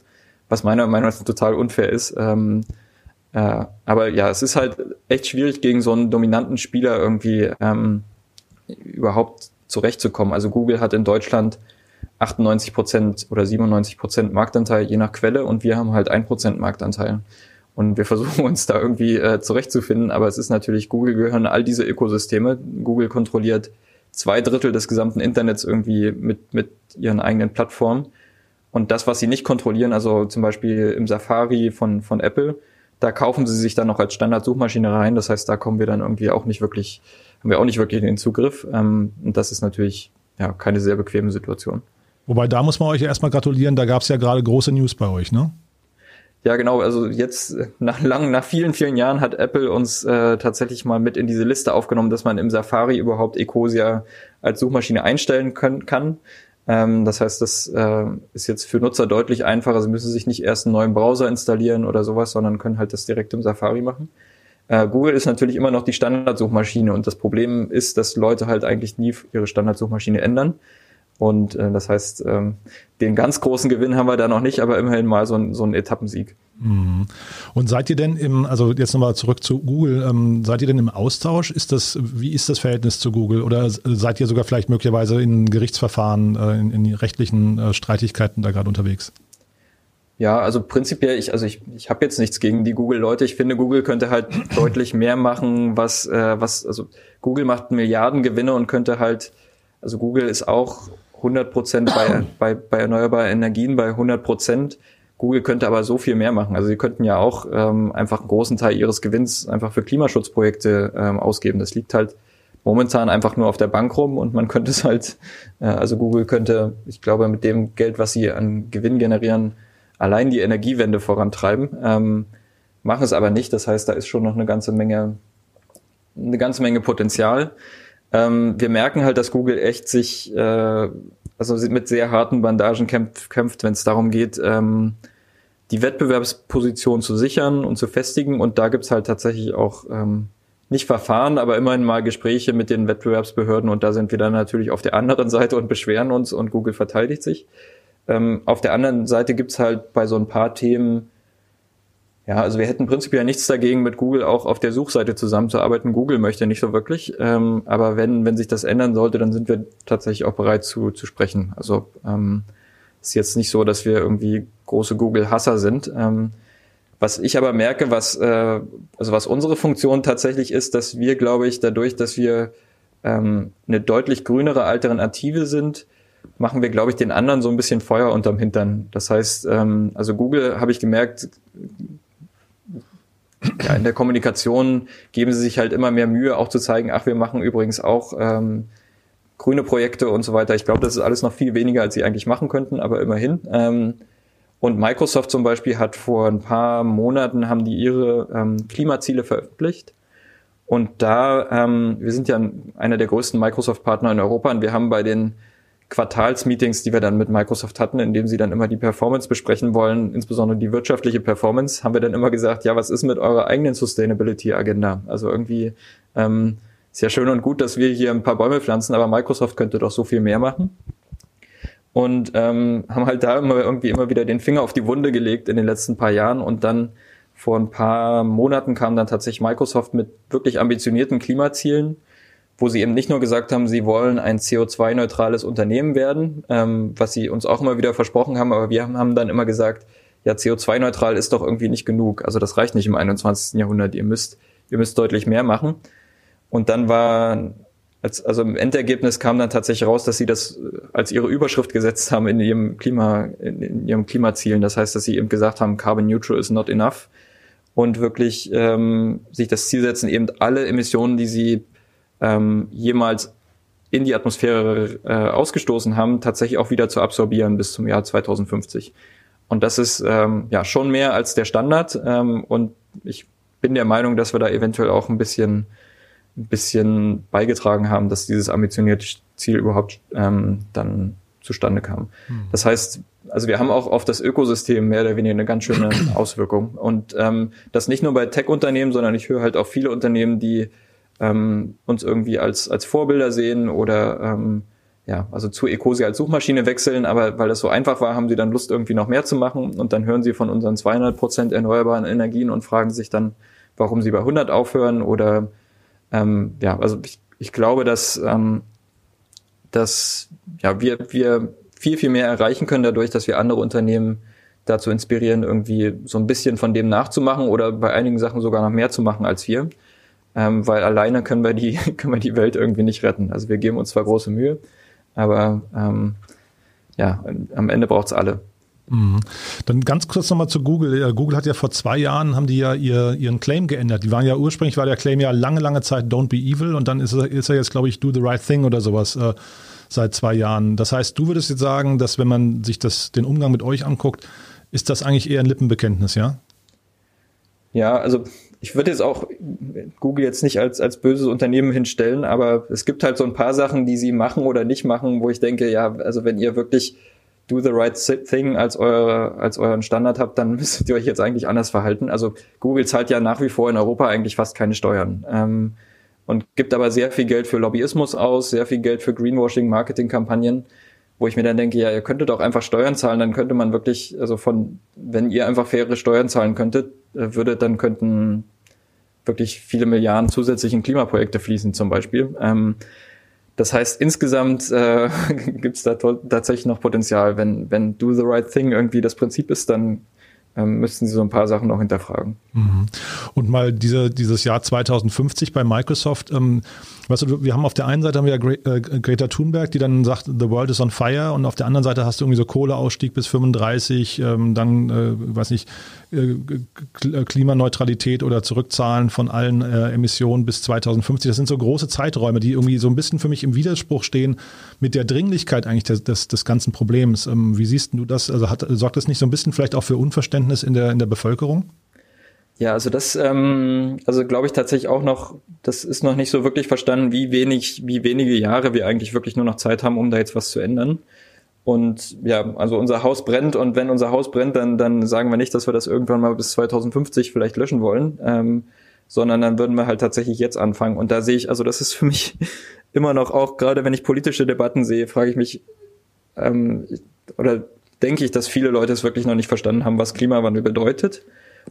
was meiner Meinung nach total unfair ist. Ähm, äh, aber ja, es ist halt echt schwierig, gegen so einen dominanten Spieler irgendwie ähm, überhaupt zurechtzukommen. Also Google hat in Deutschland 98 Prozent oder 97 Prozent Marktanteil je nach Quelle und wir haben halt ein Prozent Marktanteil. Und wir (laughs) versuchen uns da irgendwie äh, zurechtzufinden, aber es ist natürlich, Google gehören all diese Ökosysteme. Google kontrolliert zwei Drittel des gesamten Internets irgendwie mit, mit ihren eigenen Plattformen. Und das, was sie nicht kontrollieren, also zum Beispiel im Safari von, von Apple, da kaufen sie sich dann noch als Standardsuchmaschine rein. Das heißt, da kommen wir dann irgendwie auch nicht wirklich, haben wir auch nicht wirklich den Zugriff. Ähm, und das ist natürlich ja keine sehr bequeme Situation. Wobei da muss man euch erstmal gratulieren, da gab es ja gerade große News bei euch, ne? Ja, genau. Also jetzt nach langen, nach vielen, vielen Jahren hat Apple uns äh, tatsächlich mal mit in diese Liste aufgenommen, dass man im Safari überhaupt Ecosia als Suchmaschine einstellen können, kann. Ähm, das heißt, das äh, ist jetzt für Nutzer deutlich einfacher. Sie müssen sich nicht erst einen neuen Browser installieren oder sowas, sondern können halt das direkt im Safari machen. Äh, Google ist natürlich immer noch die Standardsuchmaschine und das Problem ist, dass Leute halt eigentlich nie ihre Standardsuchmaschine ändern. Und äh, das heißt, ähm, den ganz großen Gewinn haben wir da noch nicht, aber immerhin mal so ein, so ein Etappensieg. Mhm. Und seid ihr denn im, also jetzt nochmal zurück zu Google, ähm, seid ihr denn im Austausch? Ist das, wie ist das Verhältnis zu Google? Oder seid ihr sogar vielleicht möglicherweise in Gerichtsverfahren, äh, in, in rechtlichen äh, Streitigkeiten da gerade unterwegs? Ja, also prinzipiell, ich, also ich, ich habe jetzt nichts gegen die Google-Leute. Ich finde, Google könnte halt (clears throat) deutlich mehr machen, was, äh, was, also Google macht Milliarden Gewinne und könnte halt, also Google ist auch 100 Prozent bei, (coughs) bei, bei erneuerbaren Energien bei 100 Prozent. Google könnte aber so viel mehr machen. Also sie könnten ja auch ähm, einfach einen großen Teil ihres Gewinns einfach für Klimaschutzprojekte ähm, ausgeben. Das liegt halt momentan einfach nur auf der Bank rum und man könnte es halt, äh, also Google könnte, ich glaube, mit dem Geld, was sie an Gewinn generieren, allein die Energiewende vorantreiben, ähm, machen es aber nicht. Das heißt, da ist schon noch eine ganze Menge, eine ganze Menge Potenzial. Ähm, wir merken halt, dass Google echt sich, äh, also mit sehr harten Bandagen kämpft, kämpft wenn es darum geht, ähm, die Wettbewerbsposition zu sichern und zu festigen. Und da gibt's halt tatsächlich auch ähm, nicht Verfahren, aber immerhin mal Gespräche mit den Wettbewerbsbehörden. Und da sind wir dann natürlich auf der anderen (laughs) Seite und beschweren uns und Google verteidigt sich. Ähm, auf der anderen Seite gibt's halt bei so ein paar Themen ja, also wir hätten prinzipiell nichts dagegen, mit Google auch auf der Suchseite zusammenzuarbeiten. Google möchte nicht so wirklich. Ähm, aber wenn, wenn sich das ändern sollte, dann sind wir tatsächlich auch bereit zu, zu sprechen. Also ähm, ist jetzt nicht so, dass wir irgendwie große Google-Hasser sind. Ähm, was ich aber merke, was, äh, also was unsere Funktion tatsächlich ist, dass wir, glaube ich, dadurch, dass wir ähm, eine deutlich grünere Alternative sind, machen wir, glaube ich, den anderen so ein bisschen Feuer unterm Hintern. Das heißt, ähm, also Google, habe ich gemerkt, ja, in der Kommunikation geben sie sich halt immer mehr Mühe, auch zu zeigen, ach, wir machen übrigens auch ähm, grüne Projekte und so weiter. Ich glaube, das ist alles noch viel weniger, als sie eigentlich machen könnten, aber immerhin. Ähm, und Microsoft zum Beispiel hat vor ein paar Monaten haben die ihre ähm, Klimaziele veröffentlicht. Und da, ähm, wir sind ja einer der größten Microsoft-Partner in Europa und wir haben bei den Quartalsmeetings, die wir dann mit Microsoft hatten, in dem sie dann immer die Performance besprechen wollen, insbesondere die wirtschaftliche Performance, haben wir dann immer gesagt, ja, was ist mit eurer eigenen Sustainability-Agenda? Also irgendwie ähm, ist ja schön und gut, dass wir hier ein paar Bäume pflanzen, aber Microsoft könnte doch so viel mehr machen. Und ähm, haben halt da immer irgendwie immer wieder den Finger auf die Wunde gelegt in den letzten paar Jahren und dann vor ein paar Monaten kam dann tatsächlich Microsoft mit wirklich ambitionierten Klimazielen wo sie eben nicht nur gesagt haben, sie wollen ein CO2-neutrales Unternehmen werden, ähm, was sie uns auch immer wieder versprochen haben, aber wir haben dann immer gesagt, ja, CO2-neutral ist doch irgendwie nicht genug. Also das reicht nicht im 21. Jahrhundert. Ihr müsst, ihr müsst deutlich mehr machen. Und dann war, als, also im Endergebnis kam dann tatsächlich raus, dass sie das als ihre Überschrift gesetzt haben in ihrem Klima, in, in ihrem Klimazielen. Das heißt, dass sie eben gesagt haben, Carbon Neutral is not enough und wirklich ähm, sich das Ziel setzen, eben alle Emissionen, die sie ähm, jemals in die Atmosphäre äh, ausgestoßen haben, tatsächlich auch wieder zu absorbieren bis zum Jahr 2050. Und das ist ähm, ja schon mehr als der Standard. Ähm, und ich bin der Meinung, dass wir da eventuell auch ein bisschen, ein bisschen beigetragen haben, dass dieses ambitionierte Ziel überhaupt ähm, dann zustande kam. Hm. Das heißt, also wir haben auch auf das Ökosystem mehr oder weniger eine ganz schöne (clears throat) Auswirkung. Und ähm, das nicht nur bei Tech-Unternehmen, sondern ich höre halt auch viele Unternehmen, die ähm, uns irgendwie als, als Vorbilder sehen oder ähm, ja, also zu Ecosia als Suchmaschine wechseln, aber weil das so einfach war, haben sie dann Lust, irgendwie noch mehr zu machen und dann hören sie von unseren 200 Prozent erneuerbaren Energien und fragen sich dann, warum sie bei 100 aufhören oder ähm, ja, also ich, ich glaube, dass, ähm, dass ja, wir, wir viel, viel mehr erreichen können dadurch, dass wir andere Unternehmen dazu inspirieren, irgendwie so ein bisschen von dem nachzumachen oder bei einigen Sachen sogar noch mehr zu machen als wir. Ähm, weil alleine können wir die, (laughs) können wir die Welt irgendwie nicht retten. Also wir geben uns zwar große Mühe, aber ähm, ja, am Ende braucht's alle. Mhm. Dann ganz kurz nochmal zu Google. Google hat ja vor zwei Jahren, haben die ja ihr, ihren Claim geändert. Die waren ja ursprünglich, war der Claim ja lange, lange Zeit Don't be evil und dann ist er, ist er jetzt, glaube ich, Do the right thing oder sowas äh, seit zwei Jahren. Das heißt, du würdest jetzt sagen, dass wenn man sich das, den Umgang mit euch anguckt, ist das eigentlich eher ein Lippenbekenntnis, ja? Ja, also ich würde jetzt auch Google jetzt nicht als, als böses Unternehmen hinstellen, aber es gibt halt so ein paar Sachen, die sie machen oder nicht machen, wo ich denke, ja, also wenn ihr wirklich do the right thing als, eure, als euren Standard habt, dann (laughs) müsstet ihr euch jetzt eigentlich anders verhalten. Also Google zahlt ja nach wie vor in Europa eigentlich fast keine Steuern. Ähm, und gibt aber sehr viel Geld für Lobbyismus aus, sehr viel Geld für Greenwashing, Marketingkampagnen, wo ich mir dann denke, ja, ihr könntet auch einfach Steuern zahlen, dann könnte man wirklich, also von, wenn ihr einfach faire Steuern zahlen könntet, äh, würde, dann könnten wirklich viele Milliarden zusätzlich in Klimaprojekte fließen zum Beispiel. Ähm, das heißt, insgesamt äh, (laughs) gibt es da tatsächlich noch Potenzial. Wenn, wenn Do the Right Thing irgendwie das Prinzip ist, dann ähm, müssten sie so ein paar Sachen noch hinterfragen. Mhm. Und mal diese, dieses Jahr 2050 bei Microsoft, ähm, weißt du, wir haben auf der einen Seite haben wir ja Gre äh, Greta Thunberg, die dann sagt, the world is on fire und auf der anderen Seite hast du irgendwie so Kohleausstieg bis 35, ähm, dann, äh, weiß nicht, äh, Klimaneutralität oder Zurückzahlen von allen äh, Emissionen bis 2050. Das sind so große Zeiträume, die irgendwie so ein bisschen für mich im Widerspruch stehen mit der Dringlichkeit eigentlich des, des, des ganzen Problems. Ähm, wie siehst du das? Also hat, sorgt das nicht so ein bisschen vielleicht auch für Unverständnis in der, in der Bevölkerung? Ja, also das, ähm, also glaube ich tatsächlich auch noch, das ist noch nicht so wirklich verstanden, wie wenig, wie wenige Jahre wir eigentlich wirklich nur noch Zeit haben, um da jetzt was zu ändern. Und ja, also unser Haus brennt und wenn unser Haus brennt, dann, dann sagen wir nicht, dass wir das irgendwann mal bis 2050 vielleicht löschen wollen, ähm, sondern dann würden wir halt tatsächlich jetzt anfangen. Und da sehe ich, also das ist für mich (laughs) immer noch auch, gerade wenn ich politische Debatten sehe, frage ich mich, ähm, oder denke ich, dass viele Leute es wirklich noch nicht verstanden haben, was Klimawandel bedeutet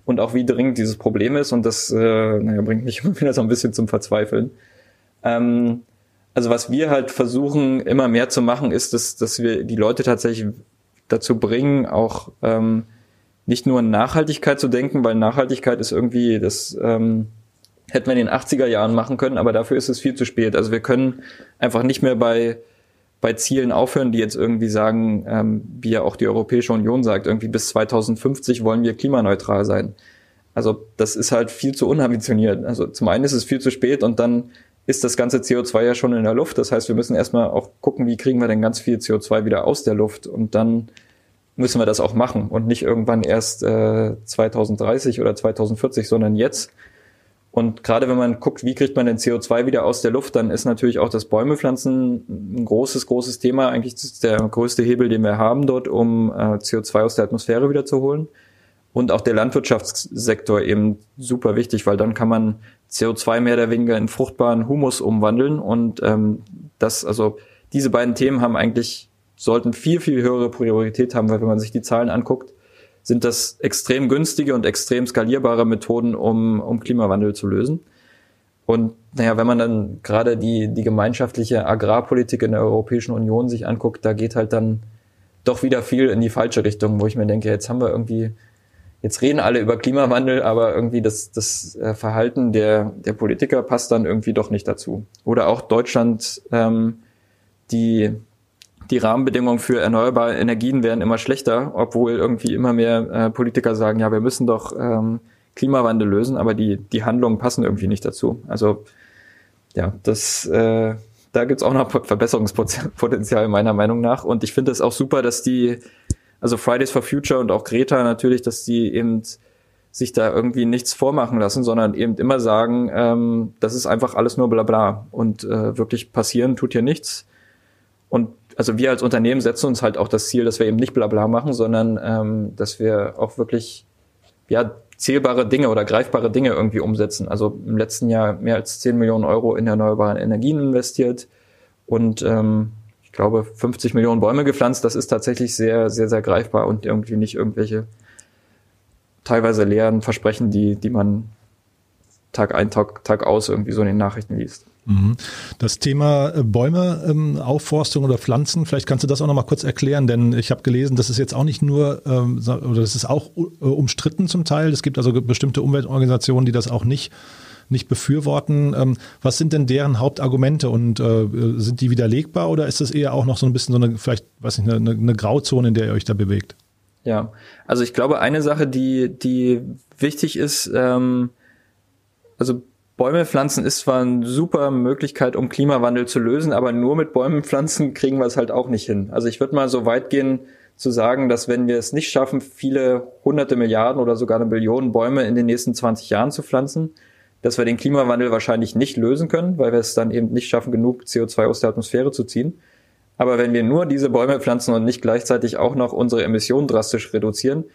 und auch wie dringend dieses Problem ist. Und das äh, naja, bringt mich (laughs) immer wieder so ein bisschen zum Verzweifeln. Ähm, also was wir halt versuchen immer mehr zu machen, ist, dass, dass wir die Leute tatsächlich dazu bringen, auch ähm, nicht nur an Nachhaltigkeit zu denken, weil Nachhaltigkeit ist irgendwie, das ähm, hätten wir in den 80er Jahren machen können, aber dafür ist es viel zu spät. Also wir können einfach nicht mehr bei, bei Zielen aufhören, die jetzt irgendwie sagen, ähm, wie ja auch die Europäische Union sagt, irgendwie bis 2050 wollen wir klimaneutral sein. Also das ist halt viel zu unambitioniert. Also zum einen ist es viel zu spät und dann ist das ganze CO2 ja schon in der Luft. Das heißt, wir müssen erstmal auch gucken, wie kriegen wir denn ganz viel CO2 wieder aus der Luft und dann müssen wir das auch machen und nicht irgendwann erst äh, 2030 oder 2040, sondern jetzt. Und gerade wenn man guckt, wie kriegt man den CO2 wieder aus der Luft, dann ist natürlich auch das Bäumepflanzen ein großes, großes Thema. Eigentlich ist der größte Hebel, den wir haben dort, um äh, CO2 aus der Atmosphäre wieder zu holen. Und auch der Landwirtschaftssektor eben super wichtig, weil dann kann man CO2 mehr oder weniger in fruchtbaren Humus umwandeln. Und ähm, das, also diese beiden Themen haben eigentlich, sollten viel, viel höhere Priorität haben, weil wenn man sich die Zahlen anguckt, sind das extrem günstige und extrem skalierbare Methoden, um, um Klimawandel zu lösen. Und naja, wenn man dann gerade die, die gemeinschaftliche Agrarpolitik in der Europäischen Union sich anguckt, da geht halt dann doch wieder viel in die falsche Richtung, wo ich mir denke, jetzt haben wir irgendwie jetzt reden alle über Klimawandel, aber irgendwie das, das äh, Verhalten der, der Politiker passt dann irgendwie doch nicht dazu. Oder auch Deutschland, ähm, die, die Rahmenbedingungen für erneuerbare Energien werden immer schlechter, obwohl irgendwie immer mehr äh, Politiker sagen, ja, wir müssen doch ähm, Klimawandel lösen, aber die, die Handlungen passen irgendwie nicht dazu. Also ja, das, äh, da gibt's auch noch Verbesserungspotenzial meiner Meinung nach. Und ich finde es auch super, dass die also Fridays for Future und auch Greta natürlich, dass die eben sich da irgendwie nichts vormachen lassen, sondern eben immer sagen, ähm, das ist einfach alles nur bla bla und äh, wirklich passieren tut hier nichts. und also wir als Unternehmen setzen uns halt auch das Ziel, dass wir eben nicht Blabla machen, sondern ähm, dass wir auch wirklich ja zählbare Dinge oder greifbare Dinge irgendwie umsetzen. Also im letzten Jahr mehr als 10 Millionen Euro in erneuerbare Energien investiert und ähm, ich glaube 50 Millionen Bäume gepflanzt. Das ist tatsächlich sehr, sehr, sehr greifbar und irgendwie nicht irgendwelche teilweise leeren Versprechen, die, die man Tag ein, Tag, Tag aus irgendwie so in den Nachrichten liest. Mhm. Das Thema äh, Bäume, ähm, Aufforstung oder Pflanzen, vielleicht kannst du das auch noch mal kurz erklären, denn ich habe gelesen, das ist jetzt auch nicht nur, ähm, oder das ist auch äh, umstritten zum Teil. Es gibt also bestimmte Umweltorganisationen, die das auch nicht, nicht befürworten. Ähm, was sind denn deren Hauptargumente und äh, sind die widerlegbar oder ist das eher auch noch so ein bisschen so eine, vielleicht, weiß nicht, eine, eine Grauzone, in der ihr euch da bewegt? Ja, also ich glaube, eine Sache, die, die wichtig ist, ähm, also Bäume pflanzen ist zwar eine super Möglichkeit, um Klimawandel zu lösen, aber nur mit Bäumen pflanzen kriegen wir es halt auch nicht hin. Also ich würde mal so weit gehen zu sagen, dass wenn wir es nicht schaffen, viele hunderte Milliarden oder sogar eine Billion Bäume in den nächsten 20 Jahren zu pflanzen, dass wir den Klimawandel wahrscheinlich nicht lösen können, weil wir es dann eben nicht schaffen, genug CO2 aus der Atmosphäre zu ziehen. Aber wenn wir nur diese Bäume pflanzen und nicht gleichzeitig auch noch unsere Emissionen drastisch reduzieren,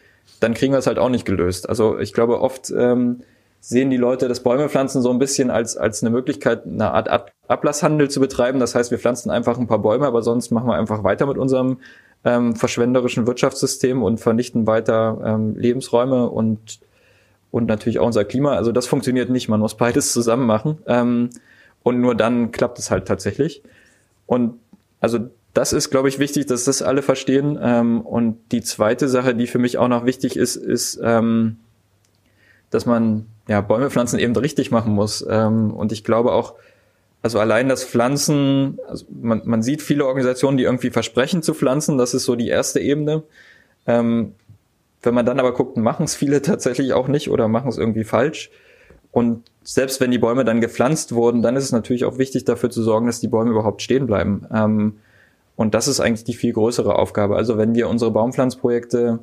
dann kriegen wir es halt auch nicht gelöst. Also ich glaube, oft ähm, sehen die Leute das Bäumepflanzen so ein bisschen als, als eine Möglichkeit, eine Art Ablasshandel zu betreiben. Das heißt, wir pflanzen einfach ein paar Bäume, aber sonst machen wir einfach weiter mit unserem ähm, verschwenderischen Wirtschaftssystem und vernichten weiter ähm, Lebensräume und, und natürlich auch unser Klima. Also das funktioniert nicht. Man muss beides zusammen machen. Ähm, und nur dann klappt es halt tatsächlich. Und also das ist, glaube ich, wichtig, dass das alle verstehen. Ähm, und die zweite Sache, die für mich auch noch wichtig ist, ist, ähm, dass man ja, Bäume pflanzen eben richtig machen muss. Ähm, und ich glaube auch, also allein das Pflanzen, also man, man sieht viele Organisationen, die irgendwie versprechen zu pflanzen, das ist so die erste Ebene. Ähm, wenn man dann aber guckt, machen es viele (laughs) tatsächlich auch nicht oder machen es irgendwie falsch. Und selbst wenn die Bäume dann gepflanzt wurden, dann ist es natürlich auch wichtig dafür zu sorgen, dass die Bäume überhaupt stehen bleiben. Ähm, und das ist eigentlich die viel größere Aufgabe. Also wenn wir unsere Baumpflanzprojekte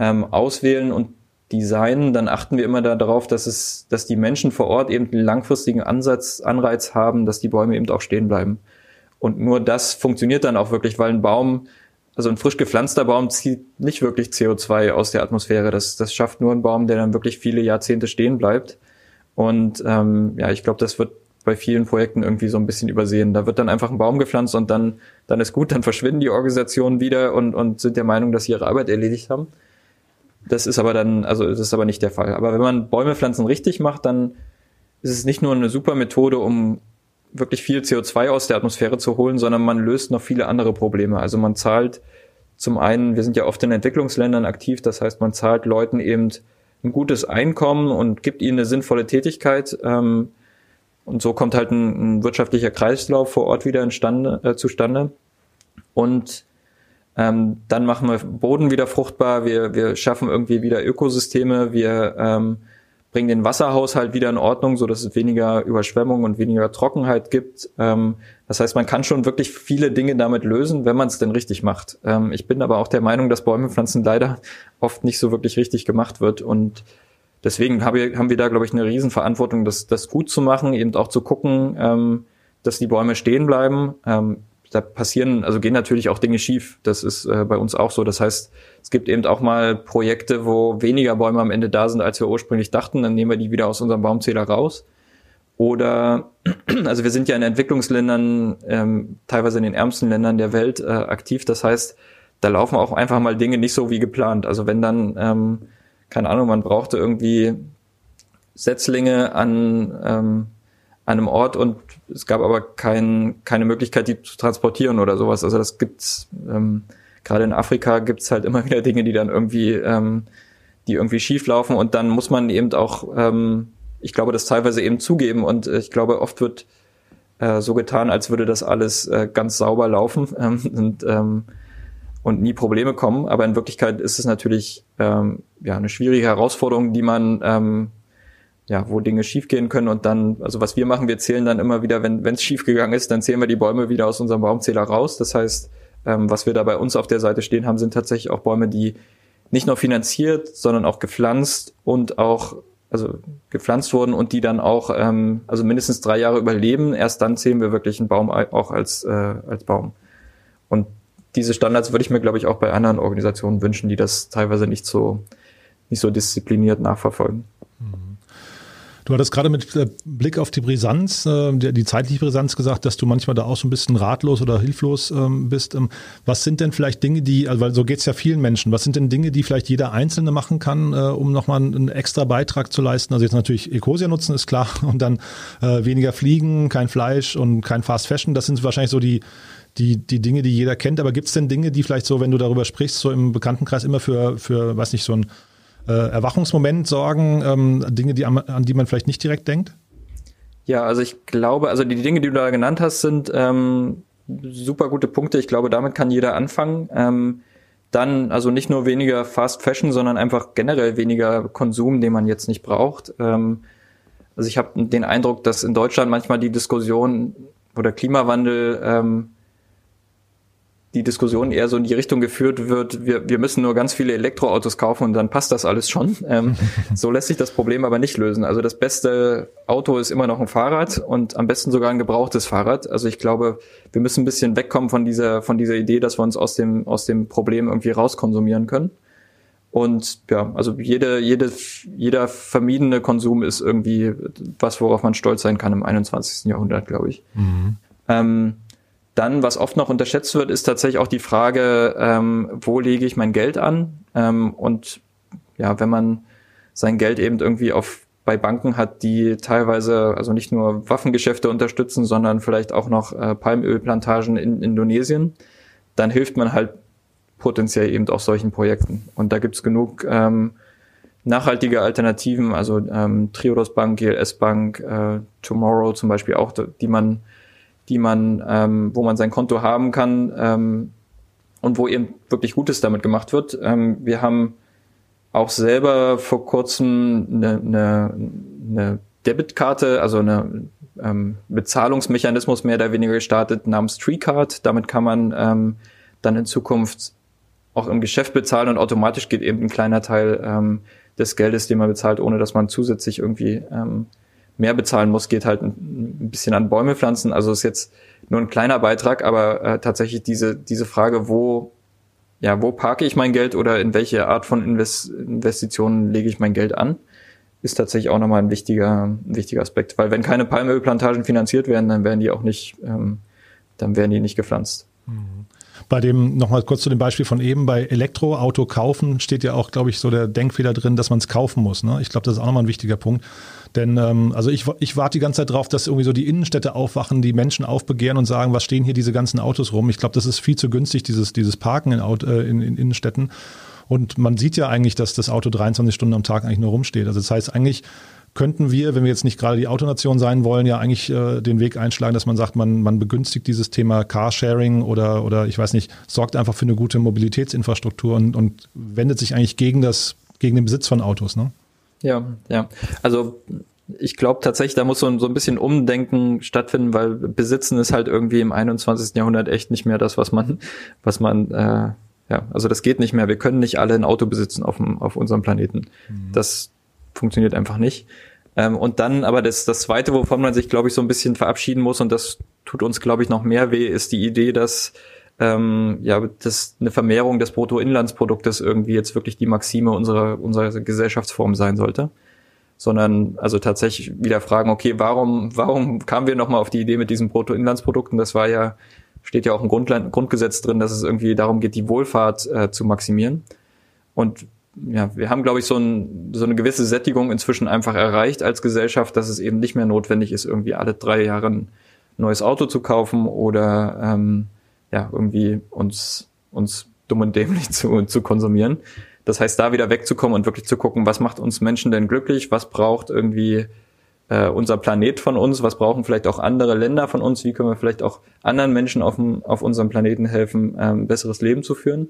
auswählen und designen, dann achten wir immer darauf, dass es, dass die Menschen vor Ort eben einen langfristigen Ansatz, Anreiz haben, dass die Bäume eben auch stehen bleiben. Und nur das funktioniert dann auch wirklich, weil ein Baum, also ein frisch gepflanzter Baum zieht nicht wirklich CO2 aus der Atmosphäre. Das, das schafft nur ein Baum, der dann wirklich viele Jahrzehnte stehen bleibt. Und ähm, ja, ich glaube, das wird bei vielen Projekten irgendwie so ein bisschen übersehen. Da wird dann einfach ein Baum gepflanzt und dann, dann ist gut, dann verschwinden die Organisationen wieder und, und sind der Meinung, dass sie ihre Arbeit erledigt haben. Das ist aber dann, also das ist aber nicht der Fall. Aber wenn man Bäume pflanzen richtig macht, dann ist es nicht nur eine super Methode, um wirklich viel CO2 aus der Atmosphäre zu holen, sondern man löst noch viele andere Probleme. Also man zahlt zum einen, wir sind ja oft in Entwicklungsländern aktiv, das heißt, man zahlt Leuten eben ein gutes Einkommen und gibt ihnen eine sinnvolle Tätigkeit. Ähm, und so kommt halt ein, ein wirtschaftlicher Kreislauf vor Ort wieder entstande, äh, zustande. Und ähm, dann machen wir Boden wieder fruchtbar, wir, wir schaffen irgendwie wieder Ökosysteme, wir ähm, bringen den Wasserhaushalt wieder in Ordnung, so dass es weniger Überschwemmung und weniger Trockenheit gibt. Ähm, das heißt, man kann schon wirklich viele Dinge damit lösen, wenn man es denn richtig macht. Ähm, ich bin aber auch der Meinung, dass Bäumepflanzen leider (laughs) oft nicht so wirklich richtig gemacht wird und deswegen haben wir, haben wir da, glaube ich, eine Riesenverantwortung, das, das gut zu machen, eben auch zu gucken, ähm, dass die Bäume stehen bleiben. Ähm, da passieren, also gehen natürlich auch Dinge schief. Das ist äh, bei uns auch so. Das heißt, es gibt eben auch mal Projekte, wo weniger Bäume am Ende da sind, als wir ursprünglich dachten. Dann nehmen wir die wieder aus unserem Baumzähler raus. Oder, (clears throat) also wir sind ja in Entwicklungsländern, ähm, teilweise in den ärmsten Ländern der Welt äh, aktiv. Das heißt, da laufen auch einfach mal Dinge nicht so wie geplant. Also wenn dann, ähm, keine Ahnung, man brauchte irgendwie Setzlinge an ähm, einem Ort und es gab aber kein, keine Möglichkeit, die zu transportieren oder sowas. Also das gibt's ähm, gerade in Afrika gibt's halt immer (laughs) wieder Dinge, die dann irgendwie, ähm, die irgendwie schief laufen und dann muss man eben auch, ähm, ich glaube, das teilweise eben zugeben und ich glaube, oft wird äh, so getan, als würde das alles äh, ganz sauber laufen (laughs) ähm, und, ähm, und nie Probleme kommen. Aber in Wirklichkeit ist es natürlich ähm, ja eine schwierige Herausforderung, die man ähm, ja, wo Dinge schiefgehen können und dann, also was wir machen, wir zählen dann immer wieder, wenn es schiefgegangen ist, dann zählen wir die Bäume wieder aus unserem Baumzähler raus. Das heißt, ähm, was wir da bei uns auf der Seite stehen haben, sind tatsächlich auch Bäume, die nicht nur finanziert, sondern auch gepflanzt und auch, also gepflanzt wurden und die dann auch, ähm, also mindestens drei Jahre überleben. Erst dann zählen wir wirklich einen Baum auch als, äh, als Baum. und diese Standards würde ich mir, glaube ich, auch bei anderen Organisationen wünschen, die das teilweise nicht so, nicht so diszipliniert nachverfolgen. Du hattest gerade mit äh, Blick auf die Brisanz, äh, die zeitliche Brisanz gesagt, dass du manchmal da auch so ein bisschen ratlos oder hilflos ähm, bist. Ähm, was sind denn vielleicht Dinge, die, also weil so geht es ja vielen Menschen, was sind denn Dinge, die vielleicht jeder Einzelne machen kann, äh, um nochmal einen extra Beitrag zu leisten? Also jetzt natürlich Ecosia nutzen, ist klar, (laughs) und dann weniger fliegen, kein Fleisch und kein Fast Fashion. Das sind wahrscheinlich so die, die, die Dinge, die jeder kennt. Aber gibt es denn Dinge, die vielleicht so, wenn du darüber sprichst, so im Bekanntenkreis immer für, für weiß nicht, so ein äh, Erwachungsmoment sorgen, ähm, Dinge, die, an, die man vielleicht nicht direkt denkt? Ja, also ich glaube, also die Dinge, die du da genannt hast, sind ähm, super gute Punkte. Ich glaube, damit kann jeder anfangen. Ähm, dann also nicht nur weniger Fast Fashion, sondern einfach generell weniger Konsum, den man jetzt nicht braucht. Ähm, also ich habe den Eindruck, dass in Deutschland manchmal die Diskussion oder Klimawandel ähm, die Diskussion eher so in die Richtung geführt wird, wir, wir müssen nur ganz viele Elektroautos kaufen und dann passt das alles schon. Ähm, (laughs) so lässt sich das Problem aber nicht lösen. Also das beste Auto ist immer noch ein Fahrrad und am besten sogar ein gebrauchtes Fahrrad. Also ich glaube, wir müssen ein bisschen wegkommen von dieser, von dieser Idee, dass wir uns aus dem, aus dem Problem irgendwie rauskonsumieren können. Und ja, also jede, jede, jeder vermiedene Konsum ist irgendwie was, worauf man stolz sein kann im 21. Jahrhundert, glaube ich. Mhm. Ähm, dann, was oft noch unterschätzt wird, ist tatsächlich auch die Frage, ähm, wo lege ich mein Geld an? Ähm, und ja, wenn man sein Geld eben irgendwie auf bei Banken hat, die teilweise also nicht nur Waffengeschäfte unterstützen, sondern vielleicht auch noch äh, Palmölplantagen in Indonesien, dann hilft man halt potenziell eben auch solchen Projekten. Und da gibt's genug ähm, nachhaltige Alternativen, also ähm, Triodos Bank, GLS Bank, äh, Tomorrow zum Beispiel auch, die man die man, ähm, wo man sein Konto haben kann ähm, und wo eben wirklich Gutes damit gemacht wird. Ähm, wir haben auch selber vor kurzem eine, eine, eine Debitkarte, also eine ähm, Bezahlungsmechanismus mehr oder weniger gestartet namens TreeCard. Damit kann man ähm, dann in Zukunft auch im Geschäft bezahlen und automatisch geht eben ein kleiner Teil ähm, des Geldes, den man bezahlt, ohne dass man zusätzlich irgendwie ähm, mehr bezahlen muss, geht halt ein, bisschen an Bäume pflanzen. Also ist jetzt nur ein kleiner Beitrag, aber äh, tatsächlich diese, diese Frage, wo, ja, wo parke ich mein Geld oder in welche Art von Invest Investitionen lege ich mein Geld an, ist tatsächlich auch nochmal ein wichtiger, ein wichtiger Aspekt. Weil wenn keine Palmölplantagen finanziert werden, dann werden die auch nicht, ähm, dann werden die nicht gepflanzt. Mhm. Bei dem, nochmal kurz zu dem Beispiel von eben, bei Elektroauto kaufen steht ja auch, glaube ich, so der Denkfehler drin, dass man es kaufen muss. Ne? Ich glaube, das ist auch nochmal ein wichtiger Punkt. Denn ähm, also ich, ich warte die ganze Zeit drauf, dass irgendwie so die Innenstädte aufwachen, die Menschen aufbegehren und sagen, was stehen hier diese ganzen Autos rum? Ich glaube, das ist viel zu günstig, dieses, dieses Parken in, äh, in, in Innenstädten. Und man sieht ja eigentlich, dass das Auto 23 Stunden am Tag eigentlich nur rumsteht. Also das heißt eigentlich, könnten wir, wenn wir jetzt nicht gerade die Autonation sein wollen, ja eigentlich äh, den Weg einschlagen, dass man sagt, man, man begünstigt dieses Thema Carsharing oder, oder ich weiß nicht, sorgt einfach für eine gute Mobilitätsinfrastruktur und, und wendet sich eigentlich gegen das, gegen den Besitz von Autos, ne? Ja, ja. Also ich glaube tatsächlich, da muss so ein, so ein bisschen Umdenken stattfinden, weil Besitzen ist halt irgendwie im 21. Jahrhundert echt nicht mehr das, was man, was man, äh, ja, also das geht nicht mehr. Wir können nicht alle ein Auto besitzen auf, dem, auf unserem Planeten. Mhm. Das funktioniert einfach nicht. Ähm, und dann aber das, das Zweite, wovon man sich, glaube ich, so ein bisschen verabschieden muss, und das tut uns, glaube ich, noch mehr weh, ist die Idee, dass ähm, ja, das eine Vermehrung des Bruttoinlandsproduktes irgendwie jetzt wirklich die Maxime unserer, unserer Gesellschaftsform sein sollte. Sondern also tatsächlich wieder fragen, okay, warum, warum kamen wir nochmal auf die Idee mit diesen Bruttoinlandsprodukten? Das war ja, steht ja auch im Grundgesetz drin, dass es irgendwie darum geht, die Wohlfahrt äh, zu maximieren. Und ja, wir haben, glaube ich, so, ein, so eine gewisse Sättigung inzwischen einfach erreicht als Gesellschaft, dass es eben nicht mehr notwendig ist, irgendwie alle drei Jahre ein neues Auto zu kaufen oder ähm, ja, irgendwie uns, uns dumm und dämlich (laughs) zu, zu konsumieren. Das heißt, da wieder wegzukommen und wirklich zu gucken, was macht uns Menschen denn glücklich, was braucht irgendwie äh, unser Planet von uns, was brauchen vielleicht auch andere Länder von uns, wie können wir vielleicht auch anderen Menschen auf, dem, auf unserem Planeten helfen, ähm, besseres Leben zu führen.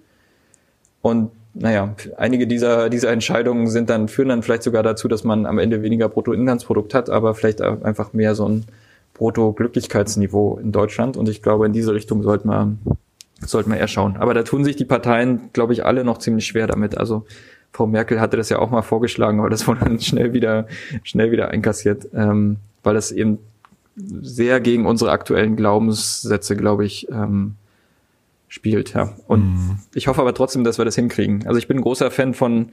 Und naja, einige dieser, dieser Entscheidungen sind dann, führen dann vielleicht sogar dazu, dass man am Ende weniger Bruttoinlandsprodukt hat, aber vielleicht einfach mehr so ein Brutto-Glücklichkeitsniveau in Deutschland. Und ich glaube, in diese Richtung sollten wir, sollten wir eher schauen. Aber da tun sich die Parteien, glaube ich, alle noch ziemlich schwer damit. Also Frau Merkel hatte das ja auch mal vorgeschlagen, aber das wurde dann schnell wieder, schnell wieder einkassiert, ähm, weil das eben sehr gegen unsere aktuellen Glaubenssätze, glaube ich, ähm, spielt, ja. Und mhm. ich hoffe aber trotzdem, dass wir das hinkriegen. Also ich bin ein großer Fan von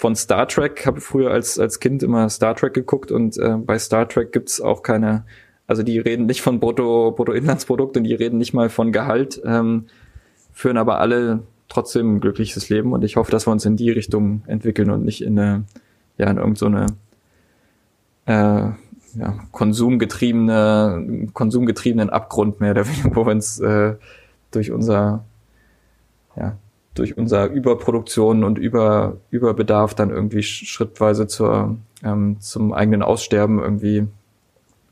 von Star Trek, habe früher als als Kind immer Star Trek geguckt und äh, bei Star Trek gibt's auch keine, also die reden nicht von Brutto Bruttoinlandsprodukt und die reden nicht mal von Gehalt, ähm, führen aber alle trotzdem ein glückliches Leben und ich hoffe, dass wir uns in die Richtung entwickeln und nicht in eine, ja, in irgendeine so äh, ja, konsumgetriebene, konsumgetriebenen Abgrund mehr wo wir uns äh, durch unser, ja, durch unser Überproduktion und Über, Überbedarf dann irgendwie schrittweise zur, ähm, zum eigenen Aussterben irgendwie